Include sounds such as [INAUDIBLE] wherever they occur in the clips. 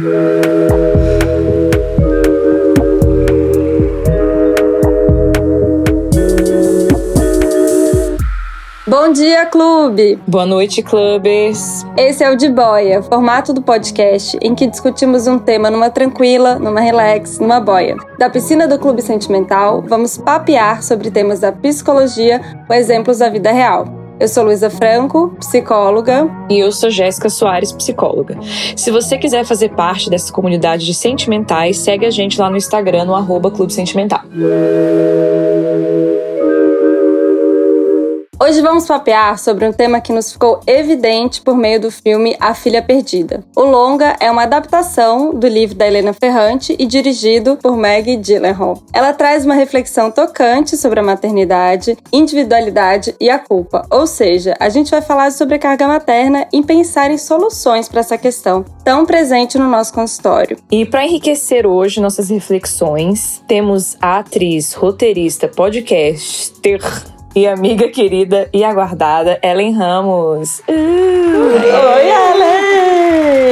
Bom dia, clube! Boa noite, clubes! Esse é o De Boia, formato do podcast em que discutimos um tema numa tranquila, numa relax, numa boia. Da piscina do Clube Sentimental, vamos papear sobre temas da psicologia com exemplos da vida real. Eu sou Luísa Franco, psicóloga. E eu sou Jéssica Soares, psicóloga. Se você quiser fazer parte dessa comunidade de sentimentais, segue a gente lá no Instagram, no arroba Clube Sentimental. Hoje vamos papear sobre um tema que nos ficou evidente por meio do filme A Filha Perdida. O longa é uma adaptação do livro da Helena Ferrante e dirigido por Maggie Gyllenhaal. Ela traz uma reflexão tocante sobre a maternidade, individualidade e a culpa, ou seja, a gente vai falar sobre a carga materna e pensar em soluções para essa questão tão presente no nosso consultório. E para enriquecer hoje nossas reflexões, temos a atriz, roteirista, podcaster e amiga querida e aguardada, Ellen Ramos. Uh, oi, Ellen!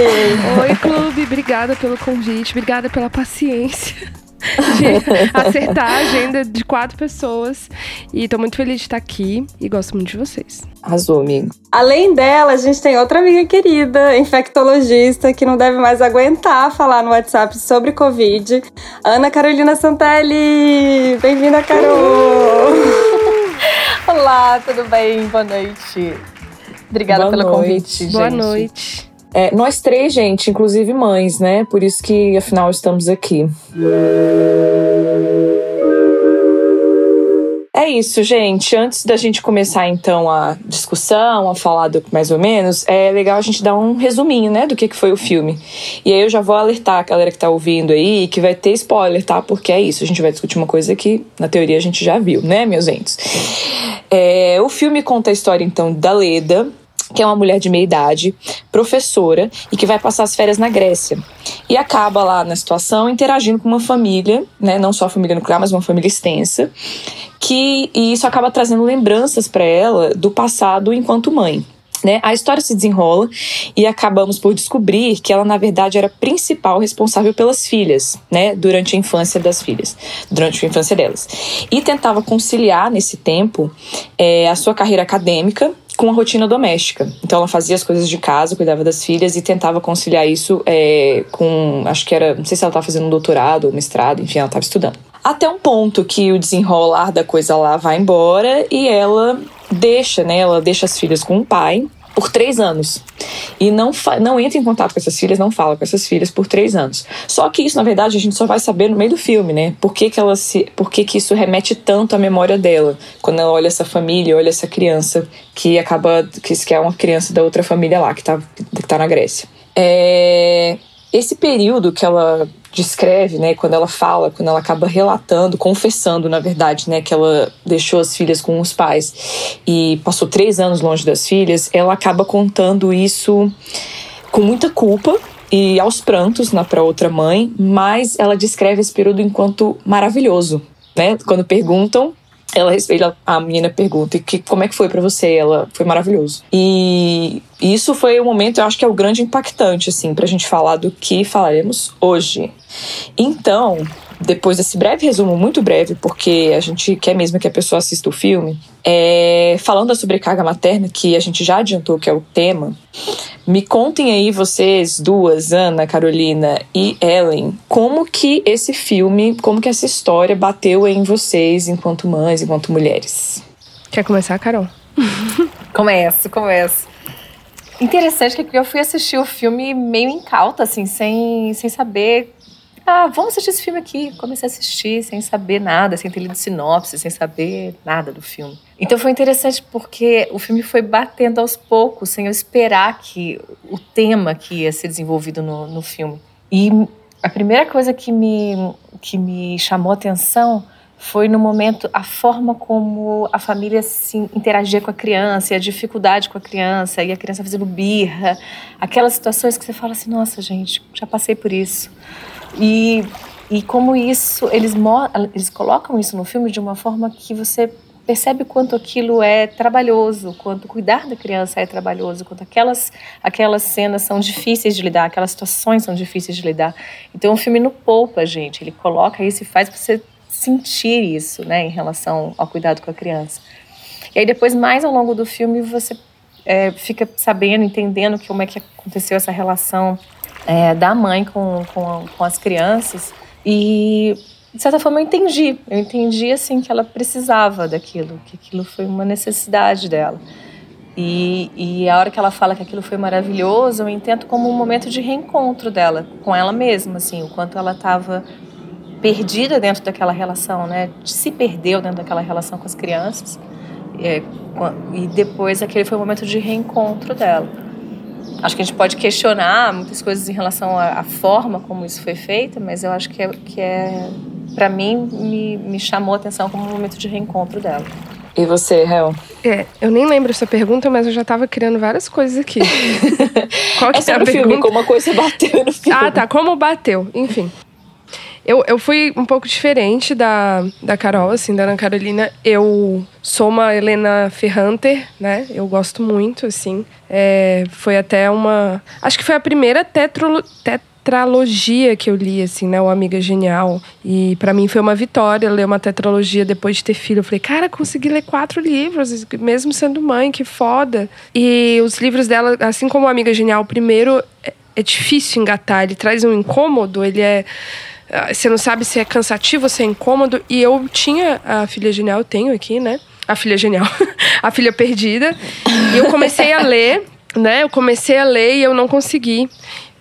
Oi, clube. Obrigada pelo convite, obrigada pela paciência [LAUGHS] de acertar a agenda de quatro pessoas. E tô muito feliz de estar aqui e gosto muito de vocês. Arrasou, amigo. Além dela, a gente tem outra amiga querida, infectologista, que não deve mais aguentar falar no WhatsApp sobre Covid. Ana Carolina Santelli! Bem-vinda, Carol! Olá, tudo bem? Boa noite. Obrigada Boa pelo noite. convite, Boa gente. noite. É, nós três, gente, inclusive mães, né? Por isso que, afinal, estamos aqui. É isso, gente. Antes da gente começar, então, a discussão, a falar do mais ou menos, é legal a gente dar um resuminho, né, do que que foi o filme. E aí eu já vou alertar a galera que tá ouvindo aí que vai ter spoiler, tá? Porque é isso, a gente vai discutir uma coisa que, na teoria, a gente já viu, né, meus entes? É, o filme conta a história, então, da Leda, que é uma mulher de meia idade, professora, e que vai passar as férias na Grécia. E acaba lá na situação interagindo com uma família, né, não só a família nuclear, mas uma família extensa, que e isso acaba trazendo lembranças para ela do passado enquanto mãe. Né? A história se desenrola e acabamos por descobrir que ela, na verdade, era a principal responsável pelas filhas, né? Durante a infância das filhas, durante a infância delas. E tentava conciliar nesse tempo é, a sua carreira acadêmica com a rotina doméstica. Então ela fazia as coisas de casa, cuidava das filhas e tentava conciliar isso é, com, acho que era, não sei se ela estava fazendo um doutorado ou mestrado, enfim, ela estava estudando. Até um ponto que o desenrolar da coisa lá vai embora e ela deixa, né? Ela deixa as filhas com o pai por três anos. E não, não entra em contato com essas filhas, não fala com essas filhas por três anos. Só que isso, na verdade, a gente só vai saber no meio do filme, né? Por que, que, ela se, por que, que isso remete tanto à memória dela? Quando ela olha essa família, olha essa criança que acaba. que, que é uma criança da outra família lá, que tá, que tá na Grécia. É, esse período que ela descreve, né, quando ela fala, quando ela acaba relatando, confessando, na verdade, né, que ela deixou as filhas com os pais e passou três anos longe das filhas, ela acaba contando isso com muita culpa e aos prantos na para outra mãe, mas ela descreve esse período enquanto maravilhoso, né? Quando perguntam ela, ela, a menina pergunta que, como é que foi para você? Ela foi maravilhoso. E isso foi o momento eu acho que é o grande impactante assim pra gente falar do que falaremos hoje. Então depois desse breve resumo, muito breve, porque a gente quer mesmo que a pessoa assista o filme, é, falando da sobrecarga materna, que a gente já adiantou que é o tema, me contem aí vocês duas, Ana, Carolina e Ellen, como que esse filme, como que essa história bateu em vocês enquanto mães, enquanto mulheres? Quer começar, Carol? [LAUGHS] Começo, começo. Interessante que eu fui assistir o filme meio incauta, assim, sem, sem saber ah, vamos assistir esse filme aqui. Comecei a assistir sem saber nada, sem ter lido sinopse, sem saber nada do filme. Então foi interessante porque o filme foi batendo aos poucos, sem eu esperar que o tema que ia ser desenvolvido no, no filme. E a primeira coisa que me, que me chamou a atenção foi no momento a forma como a família se interagia com a criança, e a dificuldade com a criança, e a criança fazendo birra, aquelas situações que você fala assim, nossa gente, já passei por isso. E, e como isso, eles, eles colocam isso no filme de uma forma que você percebe quanto aquilo é trabalhoso, quanto cuidar da criança é trabalhoso, quanto aquelas, aquelas cenas são difíceis de lidar, aquelas situações são difíceis de lidar. Então o filme não poupa, gente, ele coloca isso e faz você sentir isso, né, em relação ao cuidado com a criança. E aí depois, mais ao longo do filme, você é, fica sabendo, entendendo como é que aconteceu essa relação é, da mãe com, com, com as crianças. E, de certa forma, eu entendi. Eu entendi, assim, que ela precisava daquilo, que aquilo foi uma necessidade dela. E, e a hora que ela fala que aquilo foi maravilhoso, eu entendo como um momento de reencontro dela com ela mesma, assim, o quanto ela estava perdida dentro daquela relação, né? Se perdeu dentro daquela relação com as crianças. É, e depois aquele foi o momento de reencontro dela. Acho que a gente pode questionar muitas coisas em relação à, à forma como isso foi feito, mas eu acho que é, que é para mim, me, me chamou a atenção como um momento de reencontro dela. E você, Hel? É, eu nem lembro essa pergunta, mas eu já tava criando várias coisas aqui. [LAUGHS] Qual que é, é a pergunta? Filme, como a coisa bateu no filme. Ah, tá, como bateu. Enfim. Eu, eu fui um pouco diferente da, da Carol, assim, da Ana Carolina. Eu sou uma Helena Ferranter, né? Eu gosto muito, assim. É, foi até uma. Acho que foi a primeira tetro, tetralogia que eu li, assim, né? O Amiga Genial. E para mim foi uma vitória ler uma tetralogia depois de ter filho. Eu falei, cara, consegui ler quatro livros, mesmo sendo mãe, que foda. E os livros dela, assim como o Amiga Genial, primeiro é, é difícil engatar, ele traz um incômodo, ele é você não sabe se é cansativo, se é incômodo. E eu tinha a filha genial, eu tenho aqui, né? A filha genial, [LAUGHS] a filha perdida. E eu comecei a ler, né? Eu comecei a ler e eu não consegui.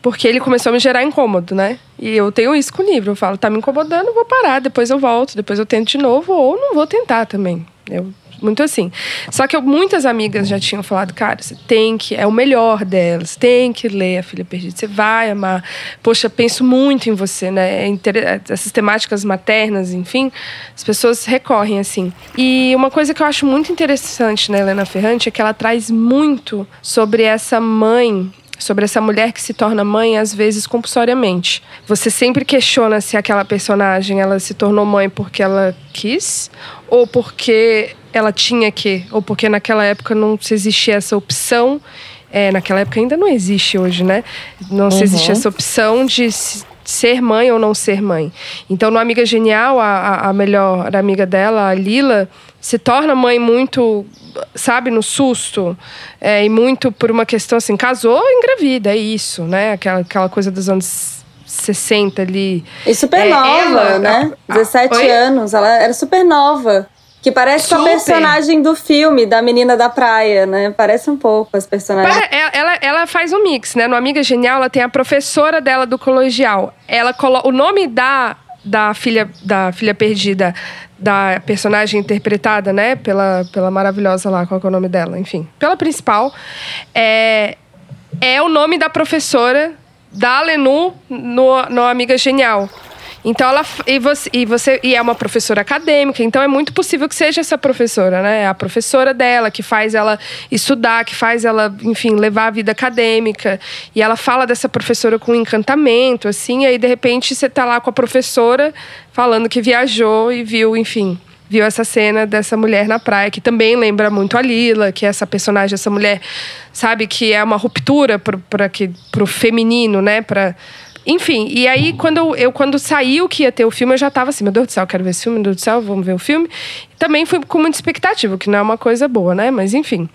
Porque ele começou a me gerar incômodo, né? E eu tenho isso com o livro. Eu falo, tá me incomodando, vou parar. Depois eu volto, depois eu tento de novo, ou não vou tentar também. Eu muito assim. Só que eu, muitas amigas já tinham falado, cara, você tem que, é o melhor delas, tem que ler A Filha Perdida, você vai amar. Poxa, penso muito em você, né? É essas temáticas maternas, enfim, as pessoas recorrem assim. E uma coisa que eu acho muito interessante na Helena Ferrante é que ela traz muito sobre essa mãe sobre essa mulher que se torna mãe às vezes compulsoriamente. Você sempre questiona se aquela personagem ela se tornou mãe porque ela quis ou porque ela tinha que, ou porque naquela época não se existia essa opção. É, naquela época ainda não existe hoje, né? Não uhum. se existe essa opção de ser mãe ou não ser mãe. Então, no Amiga Genial, a, a melhor amiga dela, a Lila, se torna mãe muito, sabe, no susto. É, e muito por uma questão assim, casou engravida, é isso, né? Aquela, aquela coisa dos anos 60 ali. E super é, nova, ela, né? A, 17 a, anos, ela era super nova. Que parece Super. com a personagem do filme, da menina da praia, né? Parece um pouco as personagens. Ela, ela, ela faz um mix, né? No Amiga Genial, ela tem a professora dela do colegial. Ela coloca. O nome da, da filha da filha perdida, da personagem interpretada, né? Pela, pela maravilhosa lá, qual é o nome dela? Enfim, pela principal. É, é o nome da professora da Lenu no, no Amiga Genial. Então ela e você, e você e é uma professora acadêmica, então é muito possível que seja essa professora, né? É a professora dela que faz ela estudar, que faz ela, enfim, levar a vida acadêmica. E ela fala dessa professora com encantamento, assim, e aí de repente você tá lá com a professora falando que viajou e viu, enfim, viu essa cena dessa mulher na praia, que também lembra muito a Lila, que é essa personagem, essa mulher, sabe, que é uma ruptura para o feminino, né? Pra, enfim, e aí quando eu quando saiu que ia ter o filme, eu já tava assim, meu Deus do céu, quero ver esse filme, meu Deus do céu, vamos ver o filme. Também fui com muita expectativa, que não é uma coisa boa, né? Mas enfim.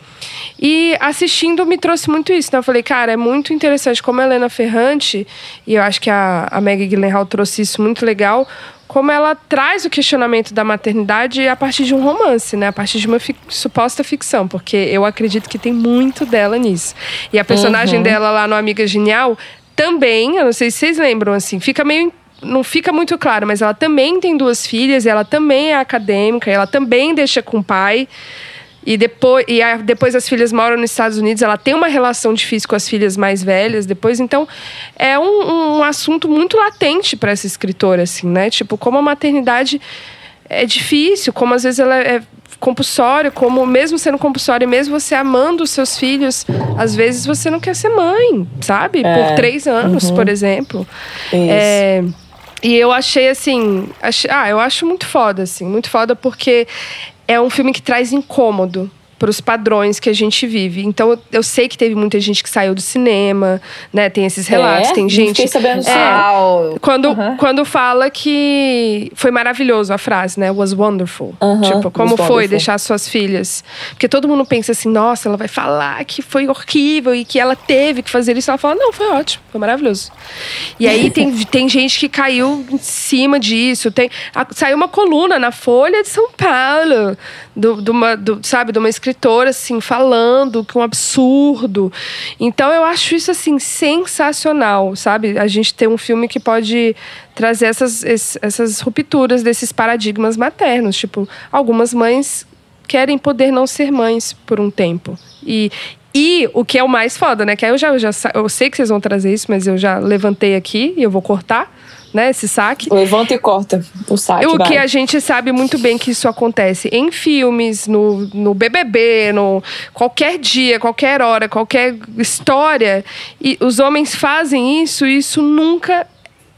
E assistindo me trouxe muito isso, né? Eu falei, cara, é muito interessante como a Helena Ferrante, e eu acho que a, a Maggie Gyllenhaal trouxe isso muito legal, como ela traz o questionamento da maternidade a partir de um romance, né? A partir de uma fi suposta ficção, porque eu acredito que tem muito dela nisso. E a personagem uhum. dela lá no Amiga Genial também, eu não sei se vocês lembram, assim, fica meio não fica muito claro, mas ela também tem duas filhas, ela também é acadêmica, ela também deixa com o pai. E depois, e a, depois as filhas moram nos Estados Unidos, ela tem uma relação difícil com as filhas mais velhas depois. Então, é um, um assunto muito latente para essa escritora, assim, né? Tipo, como a maternidade é difícil, como às vezes ela é compulsório, como mesmo sendo compulsório, mesmo você amando os seus filhos, às vezes você não quer ser mãe, sabe? É. Por três anos, uhum. por exemplo. Isso. É, e eu achei assim, ach, ah, eu acho muito foda, assim, muito foda porque é um filme que traz incômodo para os padrões que a gente vive. Então, eu sei que teve muita gente que saiu do cinema, né? Tem esses relatos, é? tem gente. Fiquei sabendo é, quando, uhum. quando fala que foi maravilhoso a frase, né? Was wonderful. Uhum. Tipo, como Was foi wonderful. deixar suas filhas? Porque todo mundo pensa assim, nossa, ela vai falar que foi horrível e que ela teve que fazer isso. Ela fala, não, foi ótimo, foi maravilhoso. E aí tem, [LAUGHS] tem gente que caiu em cima disso. Tem, a, saiu uma coluna na Folha de São Paulo, do, do, uma, do, sabe, de uma escritora escritora, assim, falando que é um absurdo. Então eu acho isso, assim, sensacional, sabe? A gente ter um filme que pode trazer essas, essas rupturas desses paradigmas maternos. Tipo, algumas mães querem poder não ser mães por um tempo. E, e o que é o mais foda, né? Que eu já, eu já eu sei que vocês vão trazer isso, mas eu já levantei aqui e eu vou cortar né, esse saque. Levanta e corta o saque. O vai. que a gente sabe muito bem que isso acontece em filmes, no, no BBB, no qualquer dia, qualquer hora, qualquer história. E os homens fazem isso e isso nunca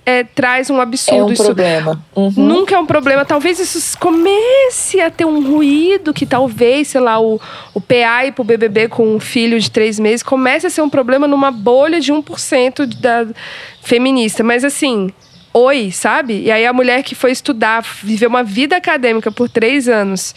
é, traz um absurdo. É um isso problema. Uhum. Nunca é um problema. Talvez isso comece a ter um ruído que talvez, sei lá, o, o PA ir pro BBB com um filho de três meses comece a ser um problema numa bolha de 1% da feminista. Mas assim, oi, sabe? E aí a mulher que foi estudar, viveu uma vida acadêmica por três anos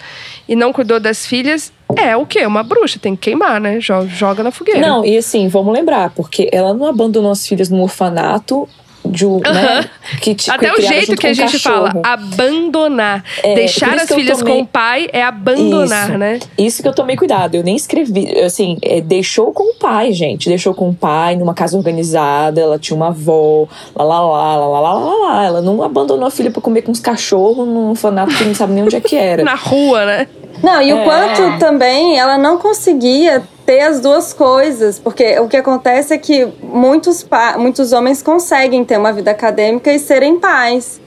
e não cuidou das filhas, é o quê? Uma bruxa, tem que queimar, né? Joga, na fogueira. Não, e assim, vamos lembrar, porque ela não abandonou as filhas no orfanato de um, né, que te, Até o jeito que a gente cachorro. fala, abandonar. É, Deixar as filhas tomei... com o pai é abandonar, Isso. né? Isso que eu tomei cuidado. Eu nem escrevi. Assim, é, deixou com o pai, gente. Deixou com o pai numa casa organizada. Ela tinha uma avó. Lá, lá, lá, lá, lá, lá, lá. Ela não abandonou a filha pra comer com os cachorros num orfanato que não sabe nem onde é que era. [LAUGHS] Na rua, né? Não, e É. o quanto também ela não conseguia ter as duas coisas, porque o que acontece é que muitos, muitos homens conseguem ter uma vida acadêmica e serem pais.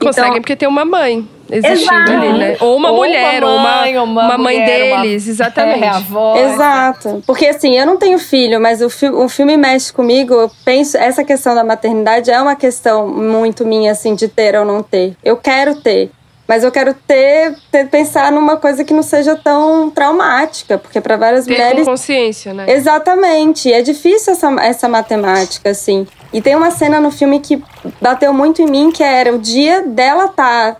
Conseguem Então, porque tem uma mãe existindo Exato. ali, né? Ou uma Ou uma mulher, ou uma, mãe, ou uma uma mãe mulher, uma- deles, exatamente. É, a avó. Exato. Porque assim, eu não tenho filho, mas o, fi o filme mexe comigo. Eu penso, essa questão da maternidade é uma questão muito minha, assim, de ter ou não ter. Eu quero ter. Mas eu quero ter, ter pensar numa coisa que não seja tão traumática, porque para várias Ter mulheres com consciência, né? Exatamente. É difícil essa, essa matemática, assim. E tem uma cena no filme que bateu muito em mim, que era o dia dela estar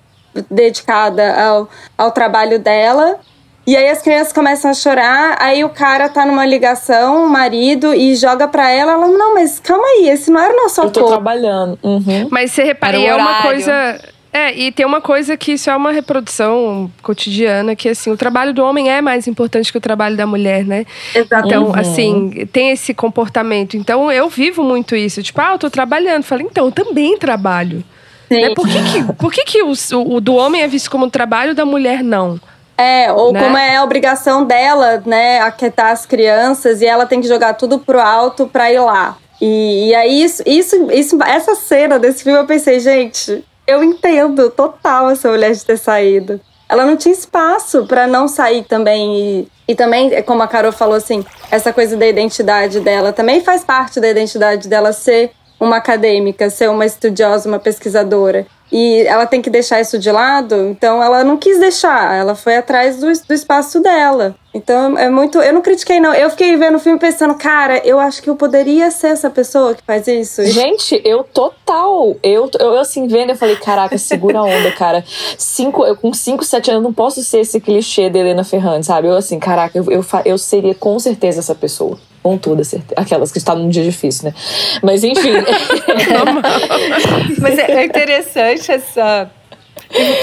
dedicada ao, ao trabalho dela. E aí as crianças começam a chorar, aí o cara tá numa ligação, o marido, e joga pra ela, ela, não, mas calma aí, esse não era o nosso Eu tô acordo. trabalhando. Uhum. Mas você repara, Era o é uma coisa. É, e tem uma coisa que isso é uma reprodução cotidiana, que assim, o trabalho do homem é mais importante que o trabalho da mulher, né? Exato. Então, Uhum. assim, tem esse comportamento. Então, eu vivo muito isso. Tipo, ah, eu tô trabalhando. Falei, então, eu também trabalho. Sim. Né? Por que, que, por que, que o, o do homem é visto como trabalho da mulher não? É, ou né? como é a obrigação dela, né, aquietar as crianças e ela tem que jogar tudo pro alto pra ir lá. E, e aí, isso, isso, isso, essa cena desse filme, eu pensei, gente, eu entendo total essa mulher de ter saído. Ela não tinha espaço pra não sair também. E, e também, é como a Carol falou, assim, essa coisa da identidade dela também faz parte da identidade dela ser uma acadêmica, ser uma estudiosa, uma pesquisadora. E ela tem que deixar isso de lado, então ela não quis deixar, ela foi atrás do, do espaço dela. Então é muito. Eu não critiquei, não. Eu fiquei vendo o filme pensando, cara, eu acho que eu poderia ser essa pessoa que faz isso. Gente, eu total. Eu, eu assim, vendo, eu falei, caraca, segura a onda, cara. Cinco, eu, com 5, 7 anos, não posso ser esse clichê da Helena Ferrante, sabe? Eu, assim, caraca, eu, eu, eu seria com certeza essa pessoa. Com toda certeza. Aquelas que estão num dia difícil, né? Mas enfim. [LAUGHS] Mas é, é interessante essa.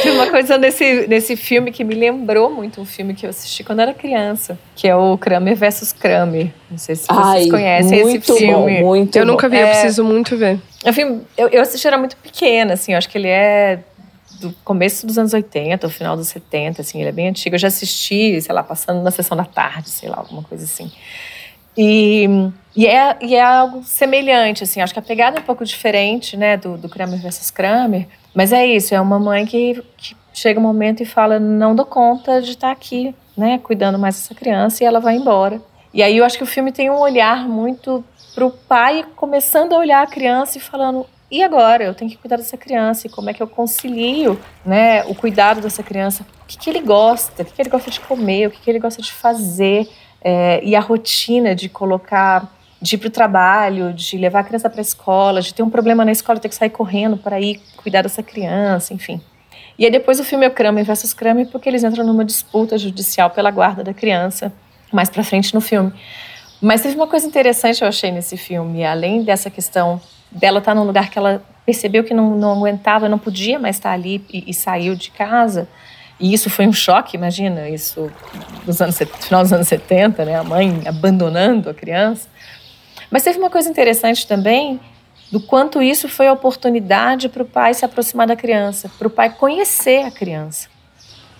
Tem uma coisa nesse, nesse filme que me lembrou muito um filme que eu assisti quando era criança, que é o Kramer versus Kramer. Não sei se vocês Ai, conhecem muito esse filme. bom, muito eu nunca bom. vi, eu É. preciso muito ver. É um filme- eu, eu assisti, era muito pequena, assim, eu acho que ele é do começo dos anos 80, ou final dos 70, assim, ele é bem antigo. Eu já assisti, sei lá, passando na sessão da tarde, sei lá, alguma coisa assim. E, e, é, e é algo semelhante, assim, acho que a pegada é um pouco diferente, né, do, do Kramer versus Kramer, mas é isso, é uma mãe que, que chega um momento e fala, não dou conta de estar aqui, né, cuidando mais dessa criança, e ela vai embora. E aí eu acho que o filme tem um olhar muito pro pai começando a olhar a criança e falando, e agora? Eu tenho que cuidar dessa criança. E como é que eu concilio né, o cuidado dessa criança? O que, que ele gosta? O que, que ele gosta de comer? O que, que ele gosta de fazer? É, e a rotina de colocar, de ir para o trabalho, de levar a criança para a escola, de ter um problema na escola, ter que sair correndo para ir cuidar dessa criança, enfim. E aí depois o filme é o Kramer versus Kramer porque eles entram numa disputa judicial pela guarda da criança, mais para frente no filme. Mas teve uma coisa interessante eu achei nesse filme, além dessa questão dela estar tá num lugar que ela percebeu que não, não aguentava, não podia mais estar ali e, e, saiu de casa. E isso foi um choque, imagina, isso nos anos, final dos anos 70, né? A mãe abandonando a criança. Mas teve uma coisa interessante também do quanto isso foi oportunidade para o pai se aproximar da criança, para o pai conhecer a criança.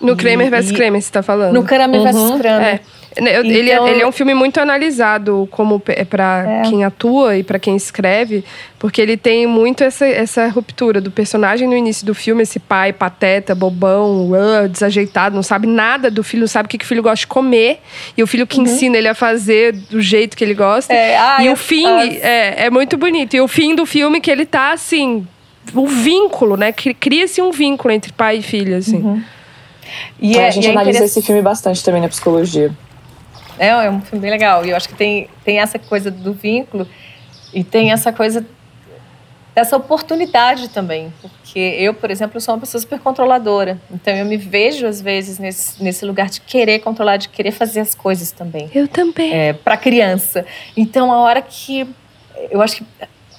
No Kramer vs Kramer, você está falando? No Kramer uhum. vs Kramer. É. Né, ele, é, então, ele é um filme muito analisado como para é. quem atua e para quem escreve, porque ele tem muito essa, essa ruptura do personagem no início do filme, esse pai pateta, bobão, uh, desajeitado, não sabe nada do filho, não sabe o que, que o filho gosta de comer, e o filho que uhum. ensina ele a fazer do jeito que ele gosta. É, ah, e o fim é, é muito bonito. E o fim do filme que ele tá assim, o vínculo, né? Cria-se um vínculo entre pai e filho, assim. Uhum. E é, a gente analisa esse filme bastante também na psicologia. É, é um filme bem legal. E eu acho que tem, tem essa coisa do vínculo e tem essa coisa dessa oportunidade também. Porque eu, por exemplo, sou uma pessoa super controladora. Então eu me vejo, às vezes, nesse, nesse lugar de querer controlar, de querer fazer as coisas também. Eu também. É, para criança. Então a hora que. Eu acho que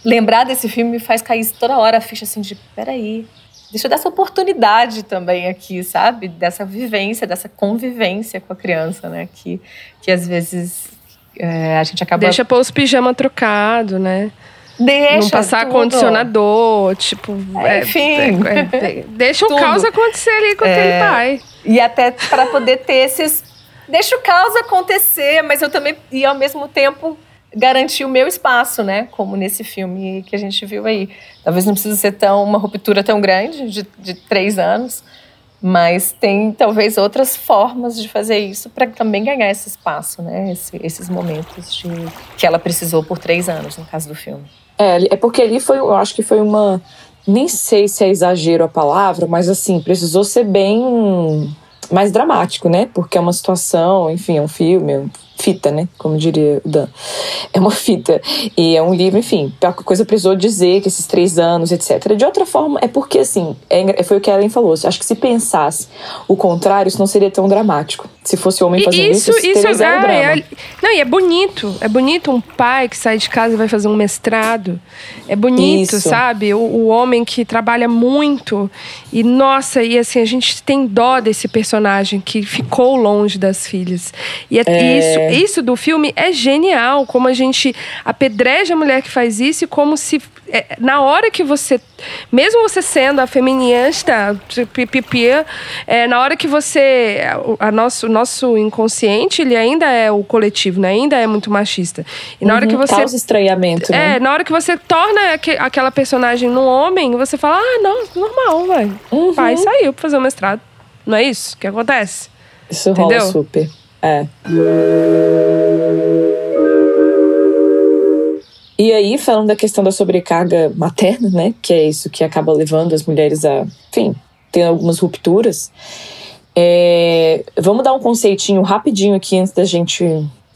lembrar desse filme me faz cair toda hora a ficha assim de: peraí, deixa eu dar essa oportunidade também aqui, sabe? Dessa vivência, dessa convivência com a criança, né? Que, que às vezes é, a gente acaba. Deixa pôr os pijama trocado, né? Deixa. Não passar tudo. condicionador, tipo. É, enfim. É, é, deixa o caos acontecer ali com aquele pai. E até para poder ter esses. Deixa o caos acontecer, mas eu também. E ao mesmo tempo garantir o meu espaço, né? Como nesse filme que a gente viu aí. Talvez não precise ser tão uma ruptura tão grande de, de três anos, mas tem talvez outras formas de fazer isso para também ganhar esse espaço, né? Esse, esses momentos de, que ela precisou por três anos no caso do filme. É, é porque ali foi, eu acho que foi uma, nem sei se é exagero a palavra, mas assim precisou ser bem mais dramático, né? Porque é uma situação, enfim, é um filme, fita, né? Como diria o Dan. É uma fita. E é um livro, enfim, a coisa precisou dizer que esses três anos, etc. De outra forma, é porque, assim, é, foi o que a Ellen falou. Acho que se pensasse o contrário, isso não seria tão dramático. Se fosse o homem fazendo isso, isso, isso teria zero é, drama. É, não, e é bonito. É bonito um pai que sai de casa e vai fazer um mestrado. É bonito, isso. sabe? O, o homem que trabalha muito. E, nossa, e assim, a gente tem dó desse personagem que ficou longe das filhas. E é, é... isso isso do filme é genial, como a gente apedreja a mulher que faz isso e como se é, na hora que você, mesmo você sendo a feminista, é, na hora que você, a nosso, o nosso inconsciente, ele ainda é o coletivo, né? ainda é muito machista. E na uhum, hora que uhum, você. Causa estranhamento, né? É, na hora que você torna aqu aquela personagem num homem, você fala, ah, não, normal, vai. Uhum. Pai saiu pra fazer o mestrado. Não é isso que acontece? Isso Entendeu? rola super. É. E aí, falando da questão da sobrecarga materna, né? Que é isso que acaba levando as mulheres a, enfim, ter algumas rupturas. É, vamos dar um conceitinho rapidinho aqui antes da gente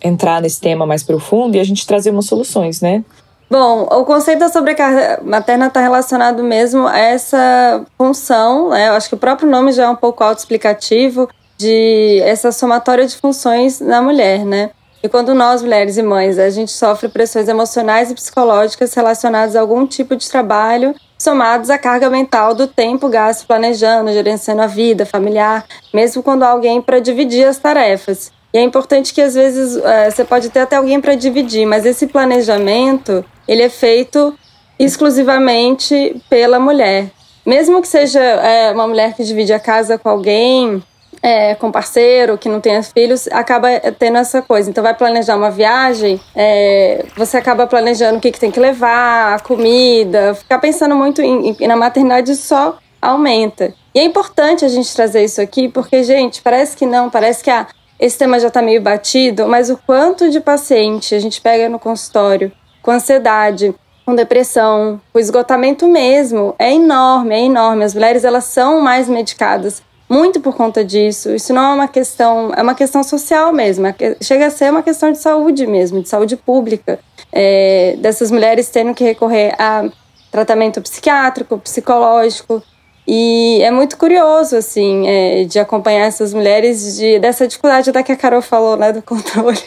entrar nesse tema mais profundo e a gente trazer umas soluções, né? Bom, o conceito da sobrecarga materna está relacionado mesmo a essa função, né? Eu acho que o próprio nome já é um pouco autoexplicativo, de essa somatória de funções na mulher, né? E quando nós, mulheres e mães, a gente sofre pressões emocionais e psicológicas relacionadas a algum tipo de trabalho, somados à carga mental do tempo gasto planejando, gerenciando a vida familiar, mesmo quando há alguém para dividir as tarefas. E é importante que às vezes é, você pode ter até alguém para dividir, mas esse planejamento ele é feito exclusivamente pela mulher. Mesmo que seja é, uma mulher que divide a casa com alguém, é, com parceiro, que não tenha filhos, acaba tendo essa coisa. Então, vai planejar uma viagem, é, você acaba planejando o que, que tem que levar, a comida, ficar pensando muito em, em, na maternidade só aumenta. E é importante a gente trazer isso aqui, porque, gente, parece que não, parece que ah, esse tema já está meio batido, mas o quanto de paciente a gente pega no consultório com ansiedade, com depressão, o esgotamento mesmo é enorme, é enorme. As mulheres elas são mais medicadas muito por conta disso. Isso não é uma questão, é uma questão social mesmo. É chega a ser uma questão de saúde mesmo, de saúde pública. É, dessas mulheres tendo que recorrer a tratamento psiquiátrico, psicológico. E é muito curioso, assim, é, de acompanhar essas mulheres, de, dessa dificuldade da que a Carol falou, né, do [LAUGHS] controle.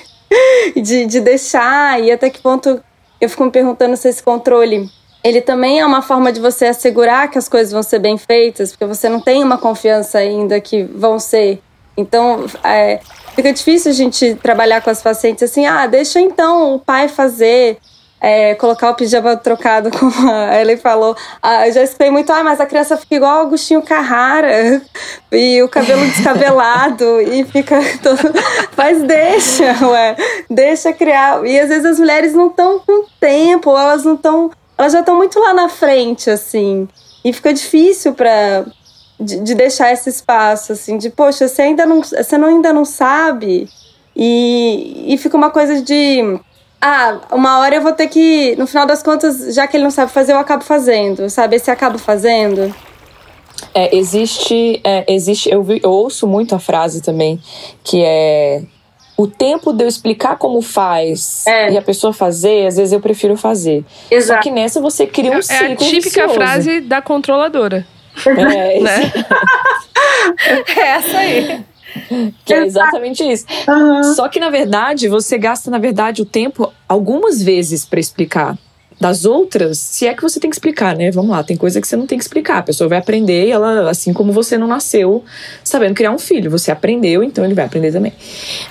de, de deixar e até que ponto eu fico me perguntando se esse controle ele também é uma forma de você assegurar que as coisas vão ser bem feitas, porque você não tem uma confiança ainda que vão ser. Então, é, fica difícil a gente trabalhar com as pacientes assim, ah, deixa então o pai fazer, é, colocar o pijama trocado, [LAUGHS] como a Ellen falou. Ah, eu já escutei muito, ah, mas a criança fica igual Agostinho Carrara, [LAUGHS] e o cabelo descabelado, e fica [LAUGHS] todo... Mas deixa, ué, deixa criar. E às vezes as mulheres não estão com tempo, elas não estão elas já estão muito lá na frente, assim. E fica difícil para de, de, deixar esse espaço, assim, de, poxa, você ainda não, você não, ainda não sabe. E, e fica uma coisa de. Ah, uma hora eu vou ter que. No final das contas, já que ele não sabe fazer, eu acabo fazendo, sabe? Esse acabo fazendo. É, existe, é, existe eu, vi, eu ouço muito a frase também, que é o tempo de eu explicar como faz é. e a pessoa fazer, às vezes eu prefiro fazer. Exato. Só que nessa você cria um ciclo É a típica vicioso. frase da controladora. É, né? [LAUGHS] é essa aí. Que é exatamente isso. Uhum. Só que, na verdade, você gasta, na verdade, o tempo algumas vezes para explicar das outras, se é que você tem que explicar, né? Vamos lá, tem coisa que você não tem que explicar. A pessoa vai aprender e ela, assim como você não nasceu sabendo criar um filho, você aprendeu, então ele vai aprender também.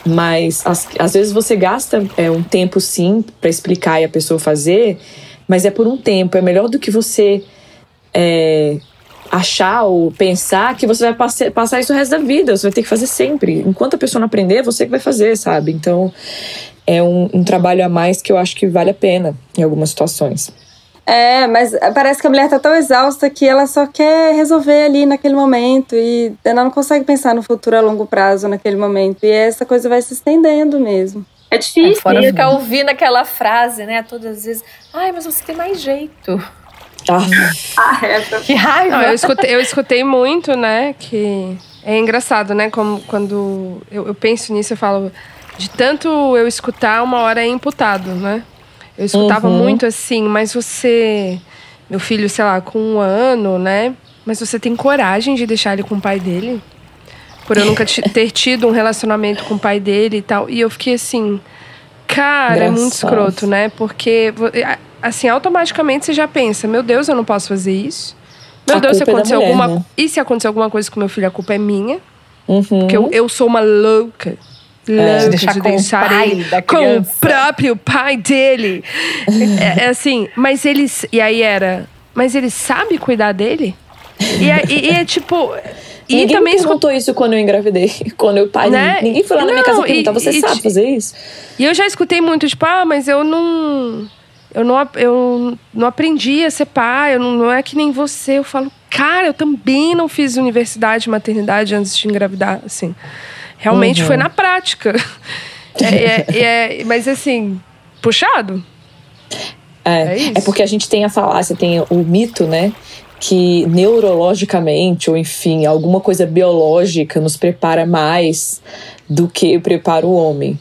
Mas às, às vezes você gasta é, um tempo sim para explicar e a pessoa fazer, mas é por um tempo. É melhor do que você é, achar ou pensar que você vai passar, passar isso o resto da vida. Você vai ter que fazer sempre. Enquanto a pessoa não aprender, você que vai fazer, sabe? Então é um, um trabalho a mais que eu acho que vale a pena em algumas situações. É, mas parece que a mulher tá tão exausta que ela só quer resolver ali naquele momento e ela não consegue pensar no futuro a longo prazo naquele momento. E essa coisa vai se estendendo mesmo. É difícil. É, fora ficar ouvindo aquela frase, né, todas as vezes. Ai, mas você tem mais jeito. Ah, ah é. Que raiva. Não, eu, escutei, eu escutei muito, né, que é engraçado, né, como quando eu, eu penso nisso, eu falo de tanto eu escutar, uma hora é imputado, né? Eu escutava uhum. muito assim, mas você, meu filho, sei lá, com um ano, né? Mas você tem coragem de deixar ele com o pai dele? Por eu nunca ter tido um relacionamento com o pai dele e tal. E eu fiquei assim, cara, Engraçado. é muito escroto, né? Porque, assim, automaticamente você já pensa, meu Deus, eu não posso fazer isso. Meu a Deus, se é acontecer mulher, alguma. Né? E se acontecer alguma coisa com meu filho, a culpa é minha. Uhum. Porque eu, eu sou uma louca louca de deixar de com deixar ele com o próprio pai dele. é, é, assim, mas eles. E aí era. Mas ele sabe cuidar dele? E é, e, e é tipo. E ninguém também me perguntou isso quando eu engravidei. [LAUGHS] Quando eu pai. Né? Ninguém foi lá na minha casa perguntar, você e, sabe fazer isso? E eu já escutei muito, tipo, ah, mas eu não. Eu não, eu não aprendi a ser pai, eu não, não é que nem você. Eu falo, cara, eu também não fiz universidade de maternidade antes de engravidar, assim. Realmente uhum. foi na prática. [LAUGHS] É, é, é, mas assim, puxado. É, é, é, porque a gente tem a falácia, tem o mito, né? Que neurologicamente, ou enfim, alguma coisa biológica nos prepara mais do que prepara o homem.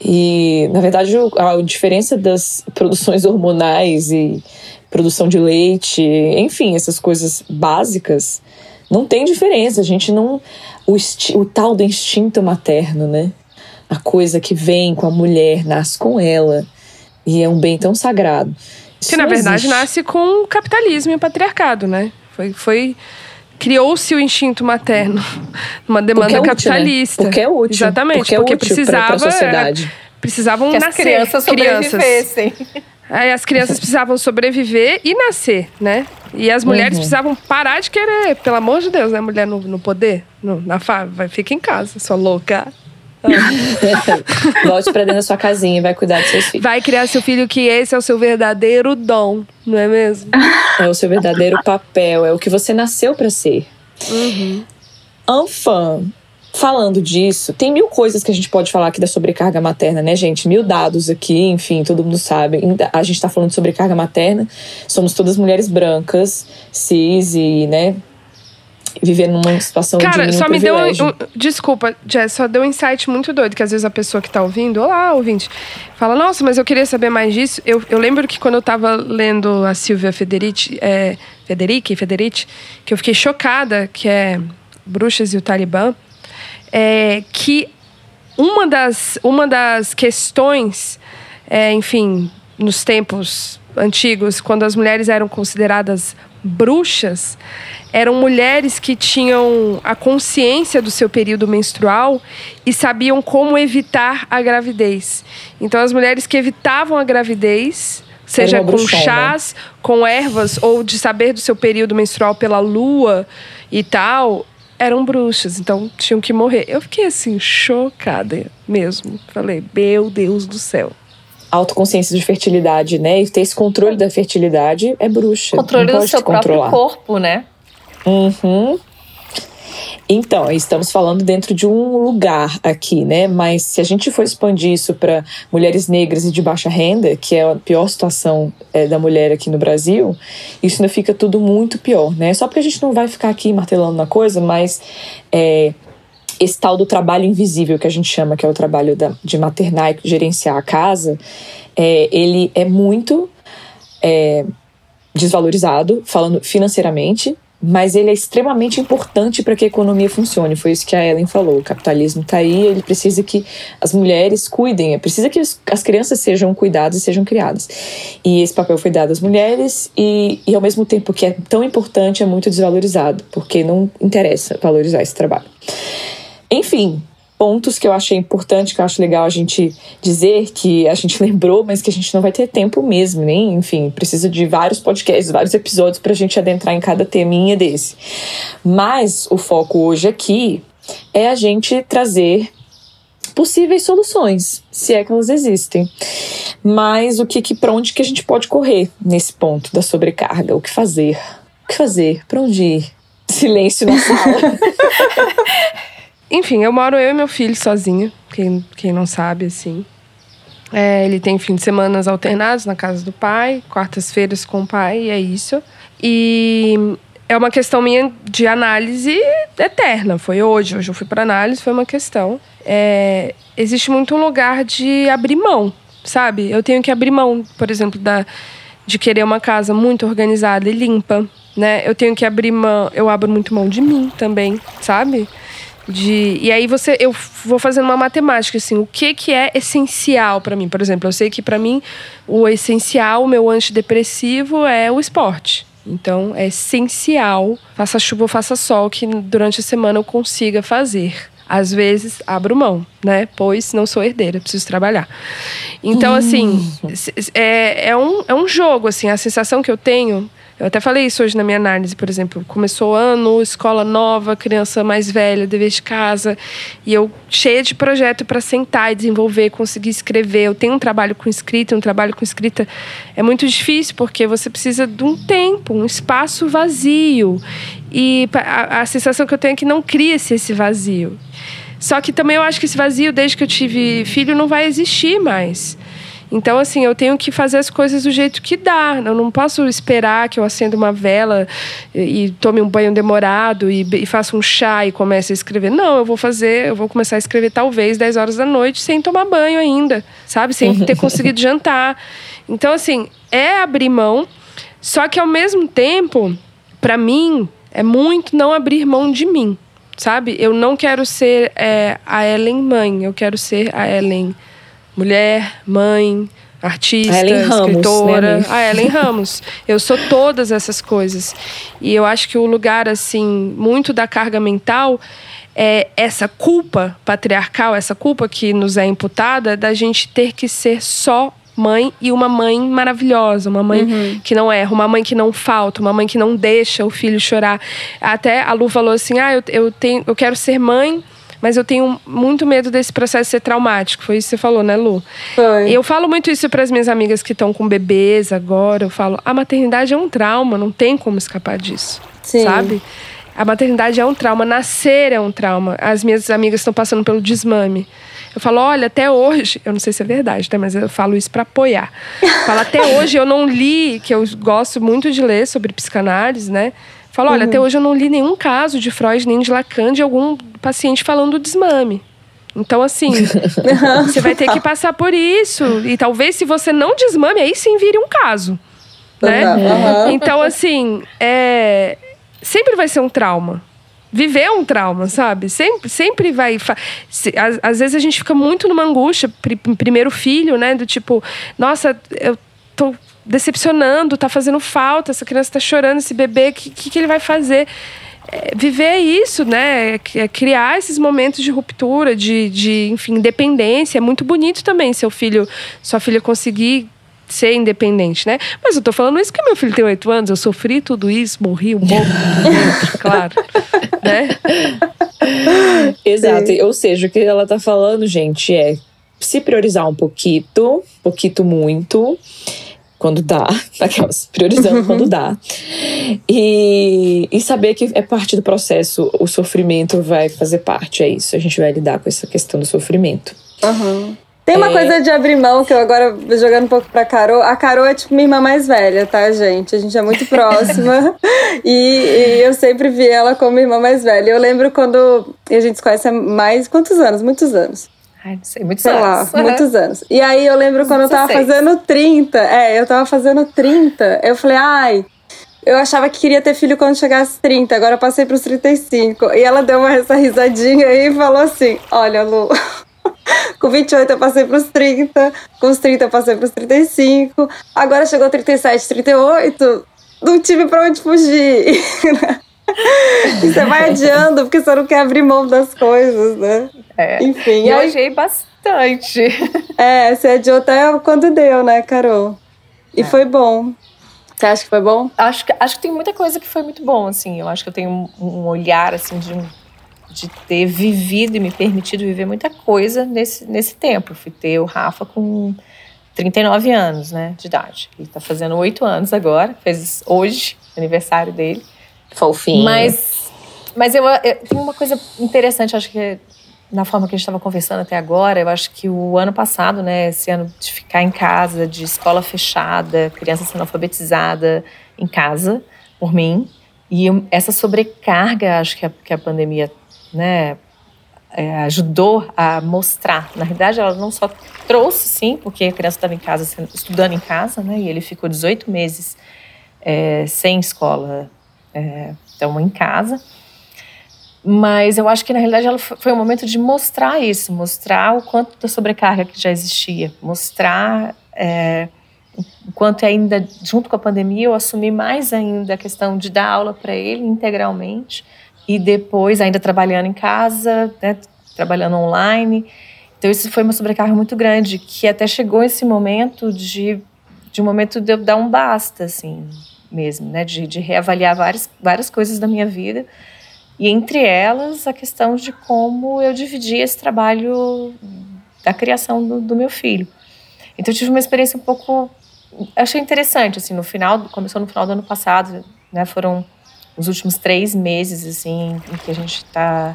E, na verdade, a diferença das produções hormonais e produção de leite, enfim, essas coisas básicas, não tem diferença. A gente não o, o tal do instinto materno, né? A coisa que vem com a mulher, nasce com ela. E é um bem tão sagrado. Isso que na verdade existe. nasce com o capitalismo e o patriarcado, né? Foi, foi criou-se o instinto materno, [LAUGHS] uma demanda porque é capitalista. Útil, né? Porque é útil. Exatamente, porque, é porque útil precisava pra, pra sociedade. precisavam que nascer as crianças sobrevivessem. Crianças. Aí as crianças precisavam sobreviver e nascer, né? E as mulheres uhum. precisavam parar de querer, pelo amor de Deus, né? Mulher no, no poder, no, na fa vai, fica em casa, sua louca. [LAUGHS] Volte pra dentro da sua casinha e vai cuidar dos seus filhos. Vai criar seu filho que esse é o seu verdadeiro dom, não é mesmo? [LAUGHS] É o seu verdadeiro papel, é o que você nasceu para ser. Uhum. Enfim, falando disso, tem mil coisas que a gente pode falar aqui da sobrecarga materna, né, gente? Mil dados aqui, enfim, todo mundo sabe. A gente tá falando de sobrecarga materna, somos todas mulheres brancas, cis e, né, viver numa situação Cara, de só me deu. Um, desculpa, Jess, só deu um insight muito doido, que às vezes a pessoa que tá ouvindo, olá, ouvinte, fala, nossa, mas eu queria saber mais disso. Eu, eu lembro que quando eu tava lendo a Silvia Federici, é, Federici, Federici, que eu fiquei chocada, que é Bruxas e o Talibã, é, que uma das, uma das questões, é, enfim, nos tempos antigos, quando as mulheres eram consideradas bruxas, eram mulheres que tinham a consciência do seu período menstrual e sabiam como evitar a gravidez. Então, as mulheres que evitavam a gravidez, seja com chás, com ervas ou de saber do seu período menstrual pela lua e tal, eram bruxas, então tinham que morrer. Eu fiquei assim, chocada mesmo. Falei, meu Deus do céu autoconsciência de fertilidade, né? E ter esse controle da fertilidade é bruxa. Controle do seu próprio corpo, né? Uhum. Então, estamos falando dentro de um lugar aqui, né? Mas se a gente for expandir isso para mulheres negras e de baixa renda, que é a pior situação é, da mulher aqui no Brasil, isso ainda fica tudo muito pior, né? Só porque a gente não vai ficar aqui martelando na coisa, mas é, esse tal do trabalho invisível que a gente chama, que é o trabalho da, de maternar e gerenciar a casa, é, ele é muito é, desvalorizado, falando financeiramente, mas ele é extremamente importante para que a economia funcione. Foi isso que a Ellen falou. O capitalismo está aí, ele precisa que as mulheres cuidem, precisa que as crianças sejam cuidadas e sejam criadas. E esse papel foi dado às mulheres e, e ao mesmo tempo que é tão importante, é muito desvalorizado, porque não interessa valorizar esse trabalho. Enfim, pontos que eu achei importante, que eu acho legal a gente dizer, que a gente [LAUGHS] lembrou, mas que a gente não vai ter tempo mesmo, nem, enfim, precisa de vários podcasts, vários episódios para a gente adentrar em cada teminha desse. Mas o foco hoje aqui é a gente trazer possíveis soluções, se é que elas existem. Mas o que, que para onde que a gente pode correr nesse ponto da sobrecarga? O que fazer? O que fazer? Para onde ir? [LAUGHS] Silêncio na sala. [LAUGHS] Enfim, eu moro eu e meu filho sozinho, quem, quem não sabe, assim. É, ele tem fim de semana alternados na casa do pai, quartas-feiras com o pai, e é isso. E é uma questão minha de análise eterna. Foi hoje, hoje eu fui para análise, foi uma questão. É, existe muito um lugar de abrir mão, sabe? Eu tenho que abrir mão, por exemplo, da, de querer uma casa muito organizada e limpa, né? Eu tenho que abrir mão, eu abro muito mão de mim também, sabe? De e aí você eu vou fazendo uma matemática assim o que que é essencial para mim por exemplo eu sei que para mim o essencial o meu antidepressivo é o esporte então é essencial faça chuva ou faça sol que durante a semana eu consiga fazer às vezes abro mão, né? Pois não sou herdeira, preciso trabalhar. Então, assim, é, é, um, é um jogo, assim, a sensação que eu tenho eu até falei isso hoje na minha análise, por exemplo. Começou o ano, escola nova, criança mais velha, dever de casa. E eu cheia de projeto para sentar e desenvolver, conseguir escrever. Eu tenho um trabalho com escrita, um trabalho com escrita é muito difícil, porque você precisa de um tempo, um espaço vazio. E a, a sensação que eu tenho é que não cria-se esse vazio. Só que também eu acho que esse vazio, desde que eu tive filho, não vai existir mais. Então, assim, eu tenho que fazer as coisas do jeito que dá. Eu não posso esperar que eu acenda uma vela e, e tome um banho demorado e, e faça um chá e comece a escrever. Não, eu vou fazer, eu vou começar a escrever talvez 10 horas da noite sem tomar banho ainda, sabe? Sem ter conseguido jantar. Então, assim, é abrir mão, só que ao mesmo tempo, para mim, é muito não abrir mão de mim, sabe? Eu não quero ser é, a Ellen mãe, eu quero ser a Ellen mulher, mãe, artista, a Ellen escritora. Ramos, né, a Ellen Ramos. Eu sou todas essas coisas. E eu acho que o lugar, assim, muito da carga mental é essa culpa patriarcal, essa culpa que nos é imputada da gente ter que ser só mãe e uma mãe maravilhosa, uma mãe uhum. que não erra, uma mãe que não falta, uma mãe que não deixa o filho chorar. Até a Lu falou assim: "Ah, eu, eu tenho, eu quero ser mãe, mas eu tenho muito medo desse processo ser traumático. Foi isso que você falou, né, Lu? Foi. Eu falo muito isso para as minhas amigas que estão com bebês agora. Eu falo, a maternidade é um trauma, não tem como escapar disso. Sim. Sabe? A maternidade é um trauma, nascer é um trauma. As minhas amigas estão passando pelo desmame. Eu falo, olha, até hoje, eu não sei se é verdade, né, mas eu falo isso para apoiar. [LAUGHS] Falo, até hoje eu não li, que eu gosto muito de ler sobre psicanálise, né? Falo, olha, uhum. até hoje eu não li nenhum caso de Freud nem de Lacan de algum paciente falando do desmame. Então, assim, [LAUGHS] [LAUGHS] você vai ter que passar por isso. E talvez se você não desmame, aí sim vire um caso. Né? Uhum. [LAUGHS] Então, assim, é... sempre vai ser um trauma viver é um trauma, sabe? Sempre, sempre vai. Às, às vezes a gente fica muito numa angústia, primeiro filho, né? Do tipo, nossa, eu tô decepcionando, tá fazendo falta, essa criança tá chorando, esse bebê, o que, que, que ele vai fazer? É, viver isso, né? É criar esses momentos de ruptura, de, de, enfim, independência. É muito bonito também seu filho, sua filha conseguir ser independente, né? Mas eu tô falando isso porque meu filho tem oito anos, eu sofri tudo isso, morri um pouco [LAUGHS] claro, né? Exato. Sim. Ou seja, o que ela tá falando, gente, é se priorizar um pouquinho, pouquinho muito, quando dá, [LAUGHS] aquelas, priorizando quando dá. E, e saber que é parte do processo, o sofrimento vai fazer parte, é isso. A gente vai lidar com essa questão do sofrimento. Uhum. Tem uma é... coisa de abrir mão que eu agora jogando um pouco pra Carol. A Carol é tipo minha irmã mais velha, tá, gente? A gente é muito próxima. [LAUGHS] e, e, eu sempre vi ela como irmã mais velha. Eu lembro quando a gente se conhece há mais. Quantos anos? Muitos anos. Ai, não sei, muitos sei anos. lá, [LAUGHS] muitos anos. E aí eu lembro quando 16. eu tava fazendo 30. É, eu tava fazendo 30. Eu falei, ai. Eu achava que queria ter filho quando chegasse 30, agora eu passei pros 35. E ela deu uma essa risadinha e falou assim: Olha, Lu, [LAUGHS] com 28 eu passei pros 30, com os 30 eu passei pros 35, agora chegou 37, 38, não tive pra onde fugir. [LAUGHS] e você vai [LAUGHS] adiando porque você não quer abrir mão das coisas, né? É. Enfim. Eu aí... bastante. [LAUGHS] É, você adiou até quando deu, né, Carol? E é. foi bom. Você acha que foi bom? Acho que, acho que tem muita coisa que foi muito bom, assim. Eu acho que eu tenho um, um olhar, assim, de de ter vivido e me permitido viver muita coisa nesse, nesse tempo. Eu fui ter o Rafa com 39 anos, né, de idade. Ele tá fazendo 8 anos agora, fez hoje, aniversário dele. Fofinho. Mas, mas eu, eu tem uma coisa interessante, acho que na forma que a gente estava conversando até agora, eu acho que o ano passado, né, esse ano de ficar em casa, de escola fechada, criança sendo alfabetizada em casa, por mim, e essa sobrecarga, acho que a, que a pandemia né, é, ajudou a mostrar. Na realidade, ela não só trouxe, sim, porque a criança estava em casa, estudando em casa, né, e ele ficou 18 meses é, sem escola, é, em casa. Mas eu acho que na realidade ela foi um momento de mostrar isso, mostrar o quanto da sobrecarga que já existia, mostrar é, o quanto ainda, junto com a pandemia, eu assumi mais ainda a questão de dar aula para ele integralmente e depois ainda trabalhando em casa, né, trabalhando online. Então isso foi uma sobrecarga muito grande, que até chegou esse momento de, de um momento de eu dar um basta, assim, mesmo, né, de, de reavaliar várias, várias coisas da minha vida. E entre elas, a questão de como eu dividi esse trabalho da criação do, do meu filho. Então eu tive uma experiência um pouco achei interessante assim no final começou no final do ano passado né foram os últimos três meses, assim, em que a gente está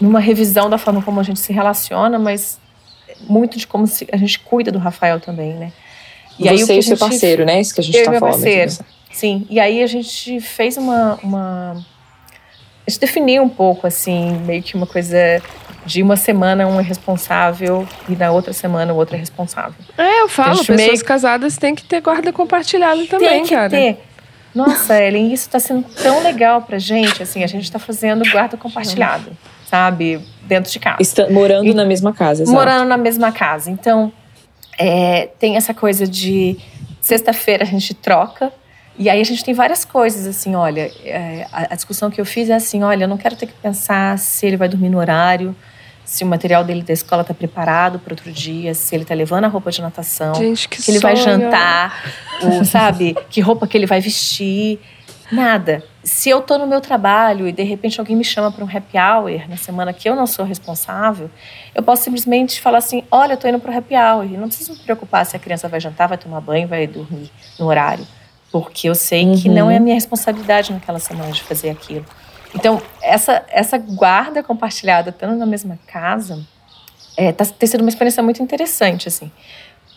numa revisão da forma como a gente se relaciona, mas muito de como a gente cuida do Rafael também, né? E aí, Você e seu parceiro, né? Isso que a gente está falando. Parceiro. Sim, e aí a gente fez uma, uma... A gente definiu um pouco, assim, meio que uma coisa de uma semana um é responsável e na outra semana o outro é responsável. É, eu falo, pessoas meio... casadas têm que ter guarda compartilhada também, tem que cara. Ter. Nossa, Ellen, isso está sendo tão legal pra gente. Assim, a gente está fazendo guarda compartilhada, sabe? Dentro de casa. Está morando e, na mesma casa, exato. Morando na mesma casa. Então, é, tem essa coisa de sexta-feira a gente troca. E aí a gente tem várias coisas, assim, olha, é, a, a discussão que eu fiz é assim, olha, eu não quero ter que pensar se ele vai dormir no horário, se o material dele da escola está preparado para outro dia, se ele está levando a roupa de natação, Gente, que, que ele vai jantar, ou, sabe, que roupa que ele vai vestir, nada. Se eu estou no meu trabalho e de repente alguém me chama para um happy hour na semana que eu não sou responsável, eu posso simplesmente falar assim: olha, eu estou indo para o happy hour. E não preciso me preocupar se a criança vai jantar, vai tomar banho, vai dormir no horário. Porque eu sei uhum. que não é a minha responsabilidade naquela semana de fazer aquilo. Então, essa, essa guarda compartilhada, estando na mesma casa, é, tá, tem sido uma experiência muito interessante, assim.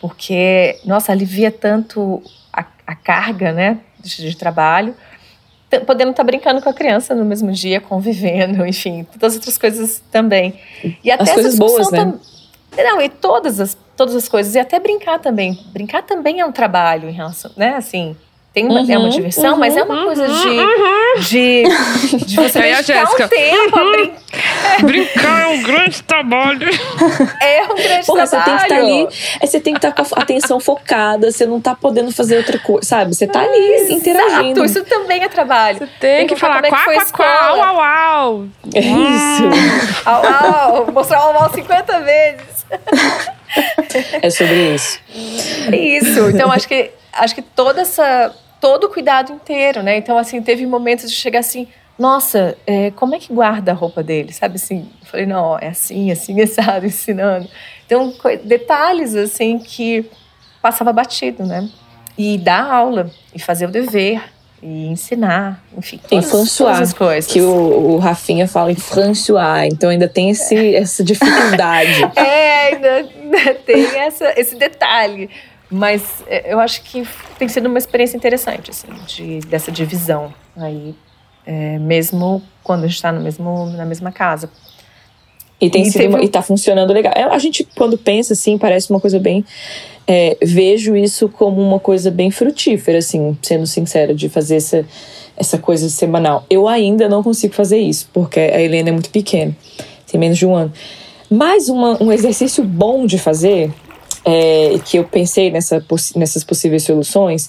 Porque, nossa, alivia tanto a, a carga, né, de, de trabalho, podendo estar tá brincando com a criança no mesmo dia, convivendo, [LAUGHS] enfim, todas as outras coisas também. E até as coisas boas, né? Não, e todas as, todas as coisas. E até brincar também. Brincar também é um trabalho em relação, né? Assim, tem uma, uhum, é uma uhum, diversão, uhum, mas é uma coisa de, uhum. de, de você dedicar um tempo a brincar. [LAUGHS] Brincar é um grande trabalho. É um grande Porra, trabalho. Você tem que estar tá ali, você tem que estar tá com a atenção focada, você não está podendo fazer outra coisa, sabe? Você está ali Exato, interagindo. Isso também é trabalho. Você tem, tem que, que falar quá, quá, quá, au, au, au. É isso. au, au. Mostrar o au, au 50 vezes. É sobre isso. É isso. Então, acho que, acho que toda essa todo o cuidado inteiro, né? Então, assim, teve momentos de chegar assim, nossa, é, como é que guarda a roupa dele? Sabe assim? Eu falei, não, é assim, assim, [LAUGHS] sabe, ensinando. Então, detalhes, assim, que passava batido, né? E dar aula, e fazer o dever, e ensinar, enfim, todas as coisas. Que o, o Rafinha fala em François, então ainda tem esse, é. essa dificuldade. [LAUGHS] é, ainda, ainda tem essa, esse detalhe. Mas é, eu acho que tem sido uma experiência interessante, assim, de, dessa divisão aí, é, mesmo quando a gente está na mesma casa. E tem e sido uma, e tá funcionando legal. É, a gente, quando pensa assim, parece uma coisa bem. É, vejo isso como uma coisa bem frutífera, assim, sendo sincera, de fazer essa, essa coisa semanal. Eu ainda não consigo fazer isso, porque a Helena é muito pequena, tem menos de um ano. Mas uma, um exercício bom de fazer é, que eu pensei nessa, nessas possíveis soluções,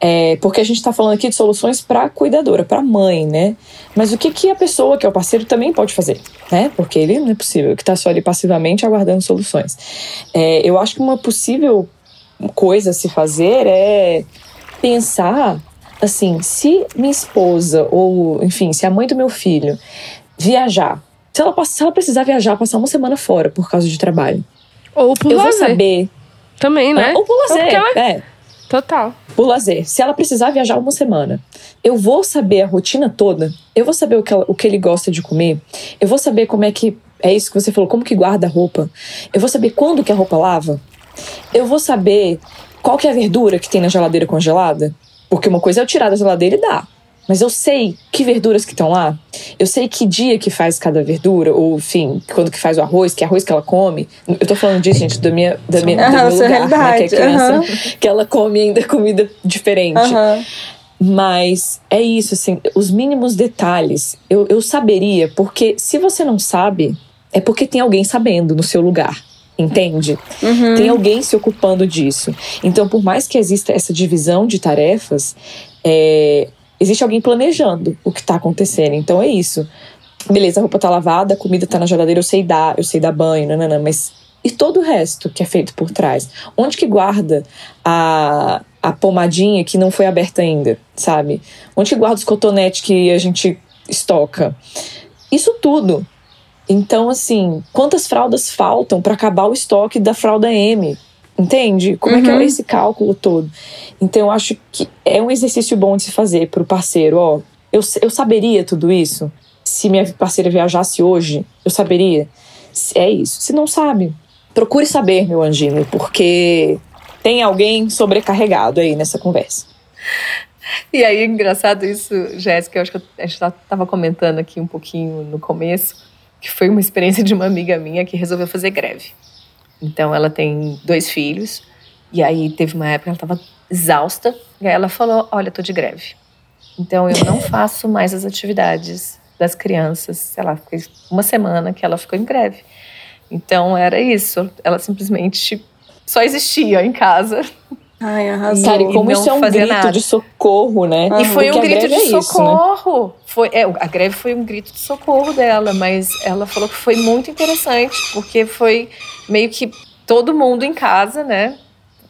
é, porque a gente está falando aqui de soluções para cuidadora, para mãe, né? Mas o que, que a pessoa, que é o parceiro, também pode fazer, né? Porque ele não é possível, que está só ali passivamente aguardando soluções. É, eu acho que uma possível coisa a se fazer é pensar assim, se minha esposa, ou enfim, se a mãe do meu filho viajar, se ela, se ela precisar viajar, passar uma semana fora por causa de trabalho, ou por eu lazer. vou saber. Também, né? Ou por lazer, ela... é. Total. Por lazer. Se ela precisar viajar uma semana, eu vou saber a rotina toda. Eu vou saber o que, ela, o que ele gosta de comer. Eu vou saber como é que. É isso que você falou, como que guarda a roupa. Eu vou saber quando que a roupa lava. Eu vou saber qual que é a verdura que tem na geladeira congelada. Porque uma coisa é eu tirar da geladeira e dar mas eu sei que verduras que estão lá, eu sei que dia que faz cada verdura, ou enfim, quando que faz o arroz, que arroz que ela come. Eu tô falando disso, gente, da minha, da minha, uhum, do meu lugar, né, que é criança, uhum. que ela come ainda comida diferente. Uhum. Mas é isso, assim, os mínimos detalhes eu, eu saberia, porque se você não sabe, é porque tem alguém sabendo no seu lugar entende? Uhum. Tem alguém se ocupando disso. Então, por mais que exista essa divisão de tarefas, é, existe alguém planejando o que tá acontecendo. Então é isso. Beleza, a roupa tá lavada, a comida tá na geladeira, eu sei dar, eu sei dar banho, nanana, mas e todo o resto que é feito por trás? Onde que guarda a, a pomadinha que não foi aberta ainda, sabe? Onde que guarda os cotonetes que a gente estoca? Isso tudo. Então, assim, quantas fraldas faltam para acabar o estoque da fralda M? Entende? Como uhum. é que é uhum. esse cálculo todo? Então, eu acho que é um exercício bom de se fazer para o parceiro. Ó, eu, eu saberia tudo isso? Se minha parceira viajasse hoje, eu saberia? É isso. Se não sabe, procure saber, meu anjinho, porque tem alguém sobrecarregado aí nessa conversa. E aí, engraçado isso, Jéssica, eu acho que a gente estava comentando aqui um pouquinho no começo, que foi uma experiência de uma amiga minha que resolveu fazer greve. Então ela tem dois filhos. E aí teve uma época que ela estava exausta. E aí ela falou: Olha, tô de greve. Então eu não [LAUGHS] faço mais as atividades das crianças. Sei lá, foi uma semana que ela ficou em greve. Então era isso. Ela simplesmente só existia em casa. Ai, arrasou. Cara, e como isso é um grito nada. de socorro, né? E foi um grito de é socorro. Isso, né? foi, é, a greve foi um grito de socorro dela, mas ela falou que foi muito interessante, porque foi meio que todo mundo em casa, né?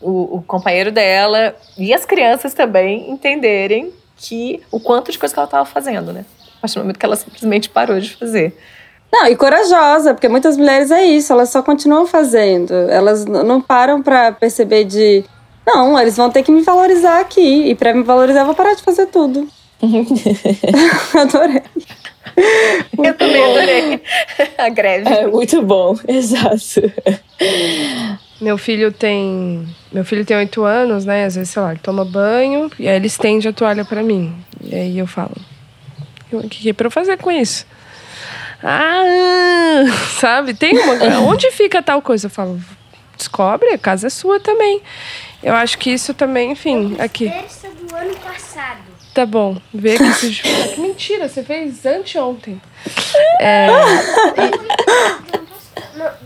O, o companheiro dela e as crianças também entenderem que o quanto de coisa que ela estava fazendo, né? A partir do momento que ela simplesmente parou de fazer. Não, e corajosa, porque muitas mulheres é isso, elas só continuam fazendo. Elas não param para perceber de não, eles vão ter que me valorizar aqui. E para me valorizar, eu vou parar de fazer tudo. [LAUGHS] Adorei. Eu também adorei a greve. É muito bom, [LAUGHS] exato. Meu filho tem. Meu filho tem oito anos, né? Às vezes, sei lá, ele toma banho e aí ele estende a toalha pra mim. E aí eu falo: O que, que é pra eu fazer com isso? Ah, [LAUGHS] sabe? Tem uma. Onde fica tal coisa? Eu falo: Descobre, a casa é sua também. Eu acho que isso também, enfim, aqui. Terça do ano passado. Tá bom, vê aqui se. [LAUGHS] Que mentira, você fez anteontem. [LAUGHS] É,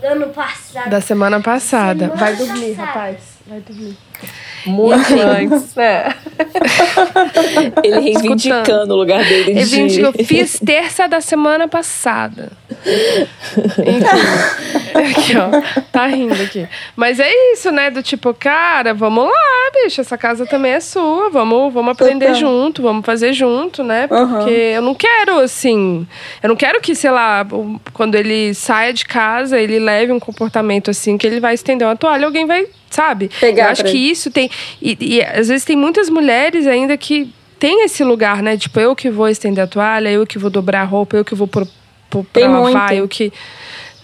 do ano passado. da semana passada. Semana Vai dormir, passada. rapaz. Vai dormir. Muito antes, né? [LAUGHS] Ele reivindicando o lugar dele Ele de... vem, eu [LAUGHS] fiz terça da semana passada. Enfim. Aqui, ó. Tá rindo aqui. Mas é isso, né? Do tipo, cara, vamos lá, bicho. Essa casa também é sua. Vamos, vamos aprender Total. junto, vamos fazer junto, né? Porque Aham. eu não quero, assim. Eu não quero que, sei lá, quando ele saia de casa, ele leve um comportamento assim, que ele vai estender uma toalha, alguém vai, sabe? Pegar eu acho que ele. isso tem. E, e às vezes tem muitas mulheres ainda que tem esse lugar, né? Tipo, eu que vou estender a toalha, eu que vou dobrar a roupa, eu que vou pro, pro, pra Tem lavar, muito. eu que.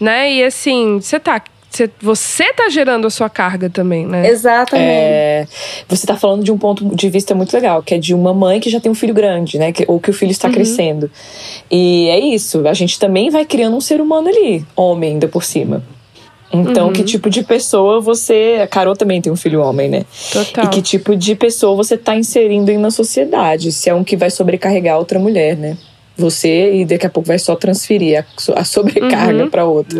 Né? E assim, você tá. Você, você tá gerando a sua carga também, né? Exatamente. É, você tá falando de um ponto de vista muito legal, que é de uma mãe que já tem um filho grande, né? Que, ou que o filho está crescendo. E é isso, a gente também vai criando um ser humano ali, homem ainda por cima. Então, que tipo de pessoa você. A Carol também tem um filho homem, né? Total. E que tipo de pessoa você tá inserindo aí na sociedade? Se é um que vai sobrecarregar outra mulher, né? Você e daqui a pouco vai só transferir a, so- a sobrecarga Uhum. pra outra.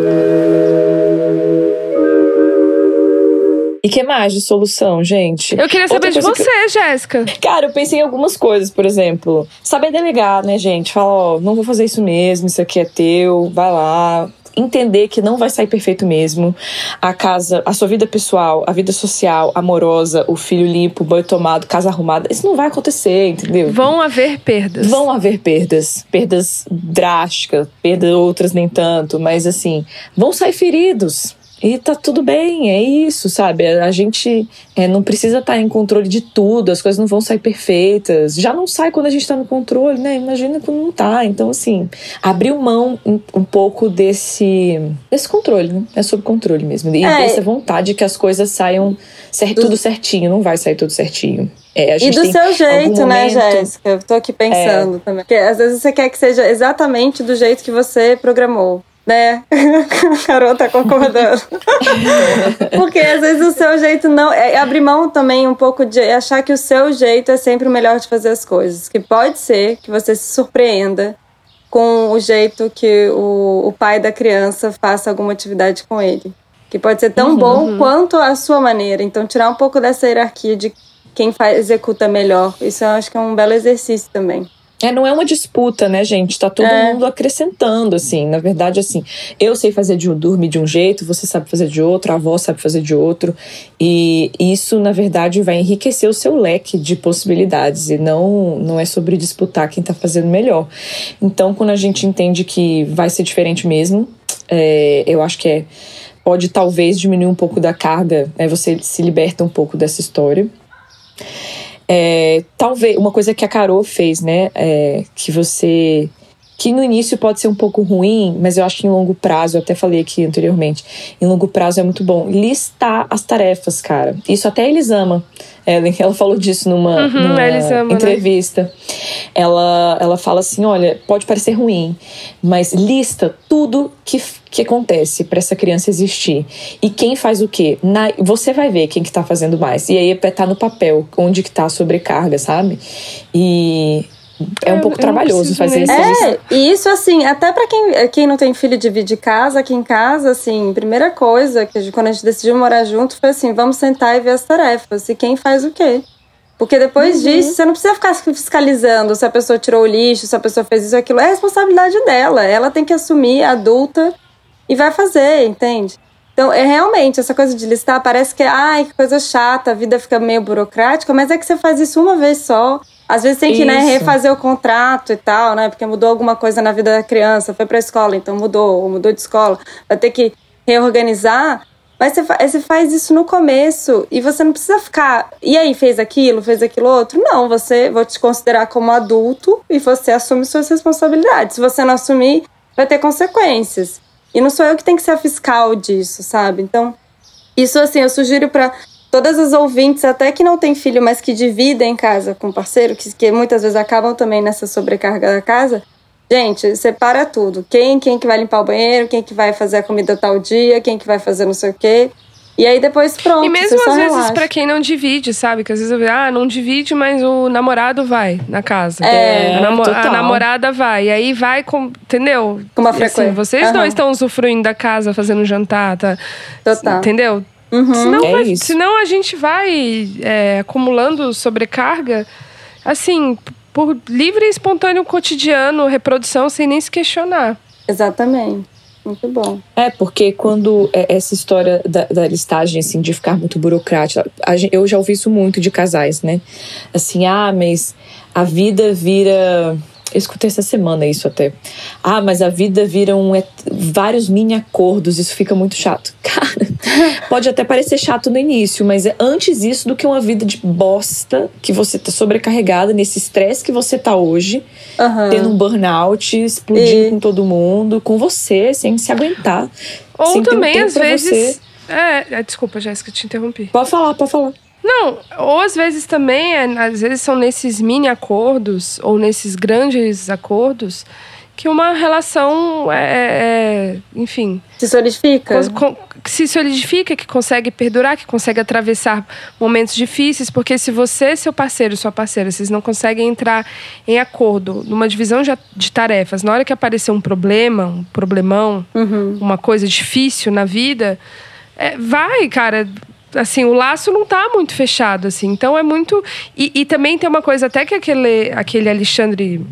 E que mais de solução, gente? Eu queria saber de você, Jéssica. Cara, eu pensei em algumas coisas, por exemplo, saber delegar, né, gente? Falar, ó, não vou fazer isso mesmo, isso aqui é teu, vai lá. Entender que não vai sair perfeito mesmo. A casa, a sua vida pessoal, a vida social, amorosa, o filho limpo, banho tomado, casa arrumada, isso não vai acontecer, entendeu? Vão haver perdas. Vão haver perdas, perdas drásticas, perdas outras nem tanto, mas assim, vão sair feridos. E tá tudo bem, é isso, sabe? A gente é, não precisa estar em controle de tudo, as coisas não vão sair perfeitas. Já não sai quando a gente tá no controle, né? Imagina quando não tá. Então, assim, abriu mão um, um pouco desse, desse controle, né? É sob controle mesmo. E É. dessa vontade que as coisas saiam cer- tudo certinho, não vai sair tudo certinho. É, E do seu jeito, né, momento- Jéssica? Eu tô aqui pensando também. Porque às vezes você quer que seja exatamente do jeito que você programou. Né? [LAUGHS] A Carol tá concordando. [LAUGHS] Porque às vezes o seu jeito não. É abrir mão também um pouco de achar que o seu jeito é sempre o melhor de fazer as coisas. Que pode ser que você se surpreenda com o jeito que o, o pai da criança faça alguma atividade com ele. Que pode ser tão bom quanto a sua maneira. Então, tirar um pouco dessa hierarquia de quem faz, executa melhor. Isso eu acho que é um belo exercício também. É, não é uma disputa, né, gente? Tá todo É. mundo acrescentando, assim. Na verdade, assim, eu sei fazer de um dormir de um jeito, você sabe fazer de outro, a avó sabe fazer de outro. E isso, na verdade, vai enriquecer o seu leque de possibilidades. E não, não é sobre disputar quem tá fazendo melhor. Então, quando a gente entende que vai ser diferente mesmo, é, eu acho que é. Pode talvez diminuir um pouco da carga, né? Você se liberta um pouco dessa história. É, talvez uma coisa que a Carol fez, né? é, que você. Que no início pode ser um pouco ruim, mas eu acho que em longo prazo, eu até falei aqui anteriormente, em longo prazo é muito bom. Listar as tarefas, cara. Isso até a Elisama. Ellen, [LAUGHS] ela falou disso numa, Uhum, numa a Elisama, né? entrevista. Ela, ela fala assim: olha, pode parecer ruim, mas lista tudo que, que acontece para essa criança existir. E quem faz o quê? Na, você vai ver quem que tá fazendo mais. E aí tá no papel onde que tá a sobrecarga, sabe? E é um Eu- pouco eu trabalhoso fazer isso. É, e isso assim, até pra quem, quem não tem filho divide casa, aqui em casa, assim, primeira coisa que quando a gente decidiu morar junto foi assim, vamos sentar e ver as tarefas e quem faz o quê. Porque depois disso, você não precisa ficar fiscalizando se a pessoa tirou o lixo, se a pessoa fez isso ou aquilo. É responsabilidade dela. Ela tem que assumir, adulta, e vai fazer, entende? Então, é realmente, essa coisa de listar parece que, ai, que coisa chata, a vida fica meio burocrática, mas é que você faz isso uma vez só. Às vezes tem que, né, refazer o contrato e tal, né? Porque mudou alguma coisa na vida da criança, foi pra escola, então mudou, ou mudou de escola. Vai ter que reorganizar. Mas você faz isso no começo e você não precisa ficar. E aí, fez aquilo, fez aquilo outro? Não, você vou te considerar como adulto e você assume suas responsabilidades. Se você não assumir, vai ter consequências. E não sou eu que tenho que ser a fiscal disso, sabe? Então, isso assim, eu sugiro para todas as ouvintes, até que não tem filho, mas que dividem casa com o parceiro, que, que muitas vezes acabam também nessa sobrecarga da casa. Gente, separa tudo. Quem, quem que vai limpar o banheiro, quem que vai fazer a comida tal dia, quem que vai fazer não sei o quê. E aí depois pronto. E mesmo às vezes pra quem não divide, sabe? Que às vezes eu vejo, ah, não divide, mas o namorado vai na casa. É, a, namo- a total. namorada vai. E aí vai com. Entendeu? Com uma assim, frequência. vocês Aham. dois estão usufruindo da casa, fazendo jantar, tá? Total. Entendeu? Uhum. Senão, É vai- isso. senão a gente vai é, acumulando sobrecarga, assim, por livre e espontâneo cotidiano, reprodução, sem nem se questionar. Exatamente. Muito bom. É, porque quando é, essa história da, da listagem, assim, de ficar muito burocrática, eu já ouvi isso muito de casais, né? Assim, ah, mas a vida vira. Eu escutei essa semana isso até. Ah, mas a vida vira um, et- vários mini acordos, isso fica muito chato. [LAUGHS] Cara, pode até parecer chato no início, mas é antes isso do que uma vida de bosta que você tá sobrecarregada nesse estresse que você tá hoje Aham. tendo um burnout, explodindo E- com todo mundo, com você, sem se aguentar. Ou sem ter um também, tempo às vezes. É, é, desculpa, Jéssica, te interrompi. Pode falar, pode falar. Não, ou às vezes também, é, às vezes são nesses mini acordos ou nesses grandes acordos que uma relação é, é- enfim, Se solidifica. que se solidifica, que consegue perdurar, que consegue atravessar momentos difíceis, porque se você, seu parceiro, sua parceira, vocês não conseguem entrar em acordo numa divisão de tarefas, na hora que aparecer um problema, um problemão, Uhum. uma coisa difícil na vida, é, vai, cara. Assim, o laço não tá muito fechado, assim. Então é muito. E, e também tem uma coisa, até que aquele, aquele Alexandre.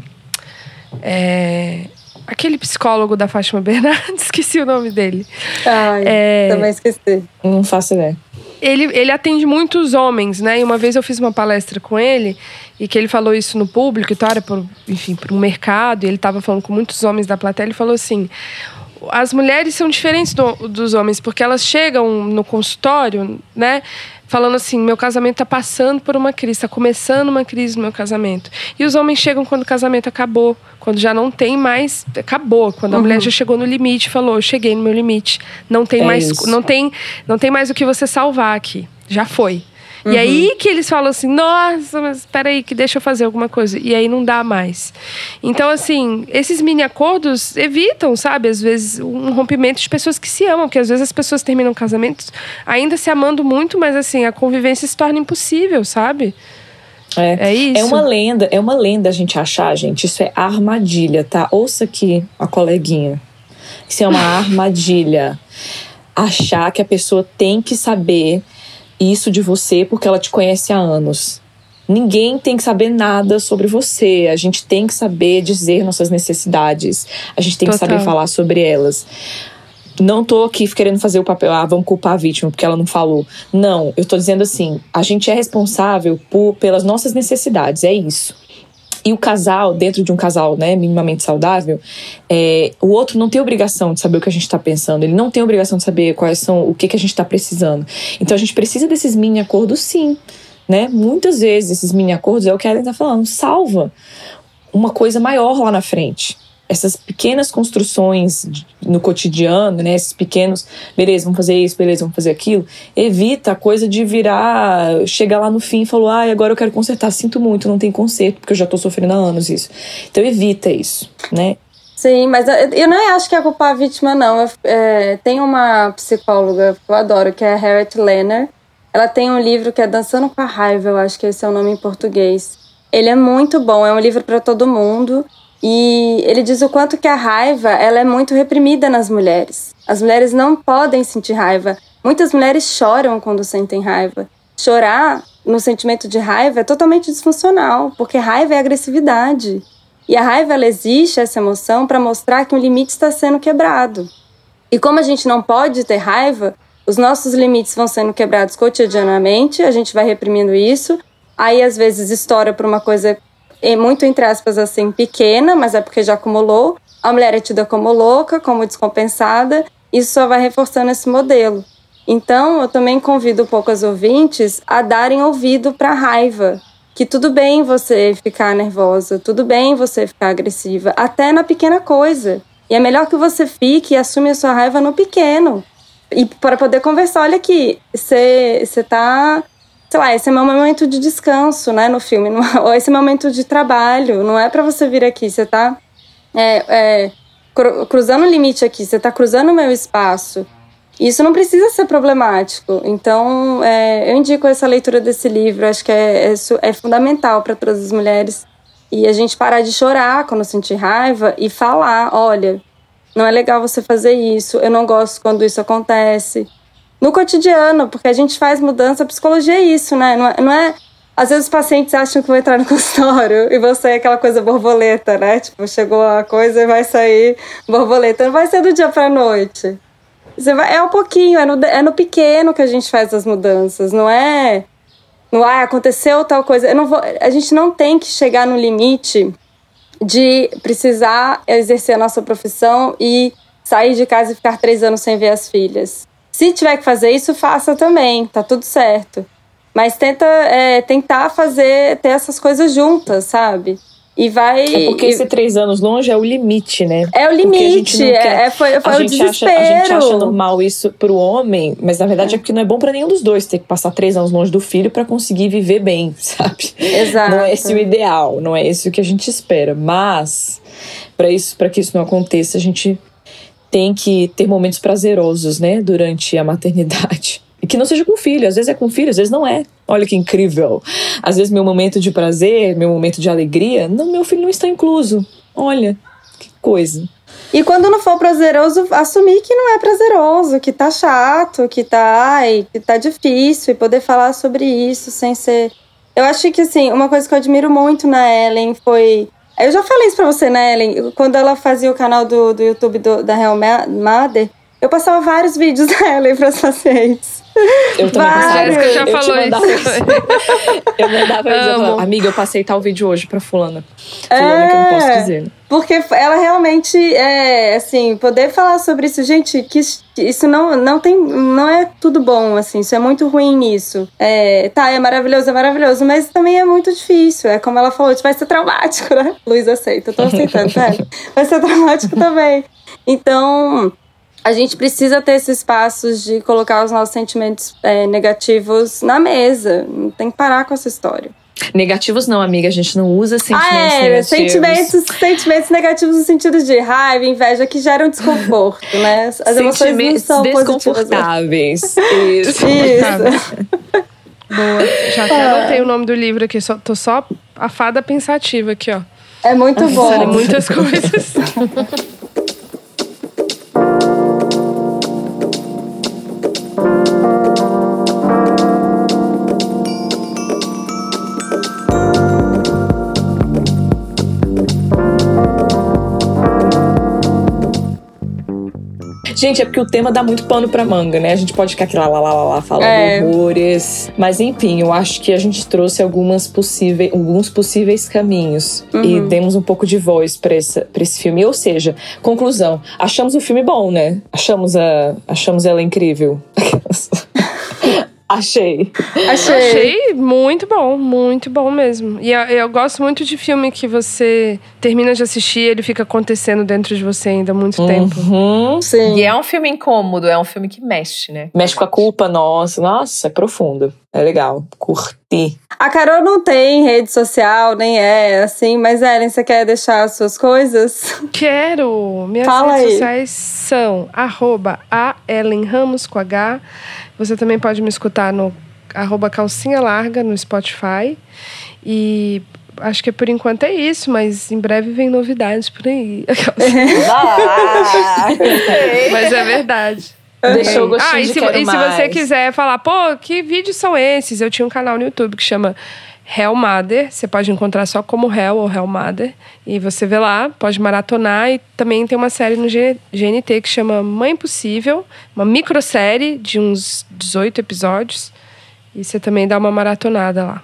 é, aquele psicólogo da Fátima [LAUGHS] Bernardes, esqueci o nome dele. Ai, É. também esqueci. Não faço ideia. Ele, ele atende muitos homens, né? E uma vez eu fiz uma palestra com ele e que ele falou isso no público, então era por, enfim, para um mercado, e ele estava falando com muitos homens da plateia, ele falou assim: as mulheres são diferentes do- dos homens, porque elas chegam no consultório, né? Falando assim, meu casamento está passando por uma crise, está começando uma crise no meu casamento. E os homens chegam quando o casamento acabou, quando já não tem mais, acabou, quando a mulher já chegou no limite, falou, eu cheguei no meu limite, não tem É mais, isso. não tem, não tem mais o que você salvar aqui, já foi. E aí que eles falam assim, nossa, mas peraí, que deixa eu fazer alguma coisa. E aí não dá mais. Então, assim, esses mini acordos evitam, sabe, às vezes, um rompimento de pessoas que se amam, porque às vezes as pessoas terminam casamentos ainda se amando muito, mas assim, a convivência se torna impossível, sabe? É. É isso. É uma lenda, é uma lenda a gente achar, gente. Isso é armadilha, tá? Ouça aqui a coleguinha. Isso é uma armadilha. Achar que a pessoa tem que saber isso de você porque ela te conhece há anos. Ninguém tem que saber nada sobre você. A gente tem que saber dizer nossas necessidades. A gente tem que Total. saber falar sobre elas. Não tô aqui querendo fazer o papel, ah, vamos culpar a vítima porque ela não falou. Não, eu tô dizendo assim, a gente é responsável por, pelas nossas necessidades, é isso. E o casal, dentro de um casal né, minimamente saudável, é, o outro não tem obrigação de saber o que a gente está pensando, ele não tem obrigação de saber quais são o que, que a gente está precisando. Então a gente precisa desses mini acordos, sim. Né? Muitas vezes esses mini acordos é o que a Ellen está falando, salva uma coisa maior lá na frente. Essas pequenas construções no cotidiano, né? Esses pequenos, beleza, vamos fazer isso, beleza, vamos fazer aquilo, evita a coisa de virar, chegar lá no fim e falar, ah, agora eu quero consertar, sinto muito, não tem conserto, porque eu já tô sofrendo há anos isso. Então evita isso, né? Sim, mas eu, não acho que é culpar a vítima, não. É, tem uma psicóloga que eu adoro, que é a Harriet Lerner. Ela tem um livro que é Dançando com a Raiva, eu acho que esse é o nome em português. Ele é muito bom, é um livro para todo mundo. E ele diz o quanto que a raiva ela é muito reprimida nas mulheres. As mulheres não podem sentir raiva. Muitas mulheres choram quando sentem raiva. Chorar no sentimento de raiva é totalmente disfuncional, porque raiva é agressividade. E a raiva ela existe, essa emoção, para mostrar que um limite está sendo quebrado. E como a gente não pode ter raiva, os nossos limites vão sendo quebrados cotidianamente, a gente vai reprimindo isso. Aí às vezes estoura por uma coisa é muito entre aspas assim pequena, mas é porque já acumulou. A mulher é tida como louca, como descompensada. Isso só vai reforçando esse modelo. Então, eu também convido poucas ouvintes a darem ouvido para a raiva. Que tudo bem você ficar nervosa, tudo bem você ficar agressiva, até na pequena coisa. E é melhor que você fique e assume a sua raiva no pequeno. E para poder conversar, olha aqui, você tá sei lá, esse é meu momento de descanso, né, no filme, [LAUGHS] não, ou esse é meu momento de trabalho, não é para você vir aqui, você tá é, é, cruzando o limite aqui, você tá cruzando o meu espaço. Isso não precisa ser problemático. Então, é, eu indico essa leitura desse livro, acho que é, é, é fundamental para todas as mulheres. E a gente parar de chorar quando sentir raiva e falar: olha, não é legal você fazer isso, eu não gosto quando isso acontece no cotidiano, porque a gente faz mudança, a psicologia é isso, né? Não é, não é às vezes os pacientes acham que vão entrar no [LAUGHS] consultório e você é aquela coisa borboleta, né? Tipo, chegou a coisa e vai sair borboleta. Não vai ser do dia pra noite. Vai, é um pouquinho, é no, é no pequeno que a gente faz as mudanças, não é. Não ah, aconteceu tal coisa. Eu não vou, a gente não tem que chegar no limite de precisar exercer a nossa profissão e sair de casa e ficar três anos sem ver as filhas. Se tiver que fazer isso, faça também, tá tudo certo. Mas tenta é, tentar fazer, ter essas coisas juntas, sabe? E vai. É porque esse três anos longe é o limite, né? É o limite. É, é, foi foi a o gente desespero. Acha, a gente acha normal isso pro homem, mas na verdade é porque não é bom para nenhum dos dois ter que passar três anos longe do filho para conseguir viver bem, [LAUGHS] sabe? Exato. Não é esse o ideal, não é esse o que a gente espera. Mas, para isso, para que isso não aconteça, a gente tem que ter momentos prazerosos, né, durante a maternidade. E que não seja com filho, às vezes é com filho, às vezes não é. Olha que incrível. Às vezes meu momento de prazer, meu momento de alegria, não, meu filho não está incluso. Olha, que coisa. E quando não for prazeroso, assumir que não é prazeroso, que tá chato, que tá, ai, que tá difícil, e poder falar sobre isso sem ser. Eu acho que assim, uma coisa que eu admiro muito na Ellen foi eu já falei isso pra você, né, Ellen? Quando ela fazia o canal do, do YouTube do, da Real Mother, eu passava vários vídeos [LAUGHS] dela para os pacientes. Eu também Jéssica já eu falou mandava isso. [LAUGHS] eu mandava isso. Eu Amo. falava, amiga, eu passei tal vídeo hoje pra fulana. Fulana que eu não posso É. dizer. Porque ela realmente é assim, poder falar sobre isso, gente, que isso- não, não tem. não é tudo bom, assim, isso é muito ruim nisso. É, tá, é maravilhoso, é maravilhoso, mas também é muito difícil. É como ela falou, isso vai ser traumático, né? [LAUGHS] Luiz aceita, eu tô aceitando, tá? Vai ser traumático também. Então. A gente precisa ter esses espaços de colocar os nossos sentimentos é, negativos na mesa. Não tem que parar com essa história. Negativos não, amiga. A gente não usa sentimentos Ah, é, negativos. sentimentos, sentimentos negativos no sentido de raiva, inveja, que geram desconforto, né? As emoções não Sentimentos são positivas. desconfortáveis. [LAUGHS] Isso. Isso. Boa. [LAUGHS] Já até anotei o nome do livro aqui, só, tô só a fada pensativa aqui, ó. É muito bom. Muitas [LAUGHS] coisas. Gente, é porque o tema dá muito pano pra manga, né? A gente pode ficar aqui lá, lá, lá, lá, lá falando É. horrores. Mas enfim, eu acho que a gente trouxe algumas possíveis, alguns possíveis caminhos. E demos um pouco de voz pra, essa, pra esse filme. Ou seja, conclusão, achamos o filme bom, né? Achamos, a, achamos ela incrível. [LAUGHS] Achei. Achei. Achei muito bom, muito bom mesmo. E eu, eu gosto muito de filme que você termina de assistir e ele fica acontecendo dentro de você ainda há muito tempo. Uhum. Sim. E é um filme incômodo, é um filme que mexe, né? Mexe com a culpa, nossa. Nossa, é profundo. É legal. Curti. A Carol não tem rede social, nem é assim, mas Ellen, você quer deixar as suas coisas? Quero! Minhas Fala redes aí. sociais são arroba a Ellen Ramos com H. Você também pode me escutar no arroba calcinha larga no Spotify. E acho que por enquanto é isso, mas em breve vem novidades por aí. [LAUGHS] Mas é verdade. Deixou o gostinho Ah, e de se, quero e se você quiser falar, pô, que vídeos são esses? Eu tinha um canal no YouTube que chama Hell Mother. Você pode encontrar só como Hell ou Hell Mother. E você vê lá, pode maratonar. E também tem uma série no GNT que chama Mãe Possível, uma microsérie de uns 18 episódios. E você também dá uma maratonada lá.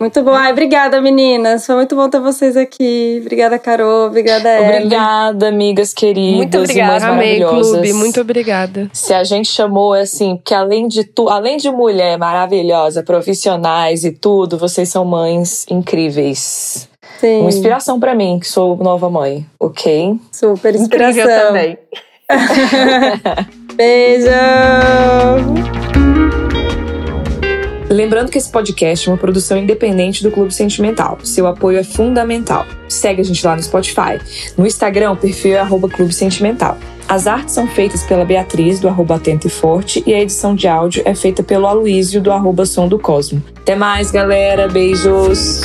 Muito bom. Ai, obrigada, meninas. Foi muito bom ter vocês aqui. Obrigada, Carol. Obrigada, Ellen. Obrigada, amigas queridas. Muito obrigada. Amei, clube. Muito obrigada. Se a gente chamou assim, porque além de tu, além de mulher maravilhosa, profissionais e tudo, vocês são mães incríveis. Sim, Uma inspiração pra mim, que sou nova mãe, ok? super inspiração. Incrível também. [LAUGHS] Beijo! Lembrando que esse podcast é uma produção independente do Clube Sentimental. Seu apoio é fundamental. Segue a gente lá no Spotify. No Instagram, o perfil é Clube Sentimental. As artes são feitas pela Beatriz, do arroba Atento e Forte, e a edição de áudio é feita pelo Aloísio, do arroba Som do Cosmo. Até mais, galera. Beijos!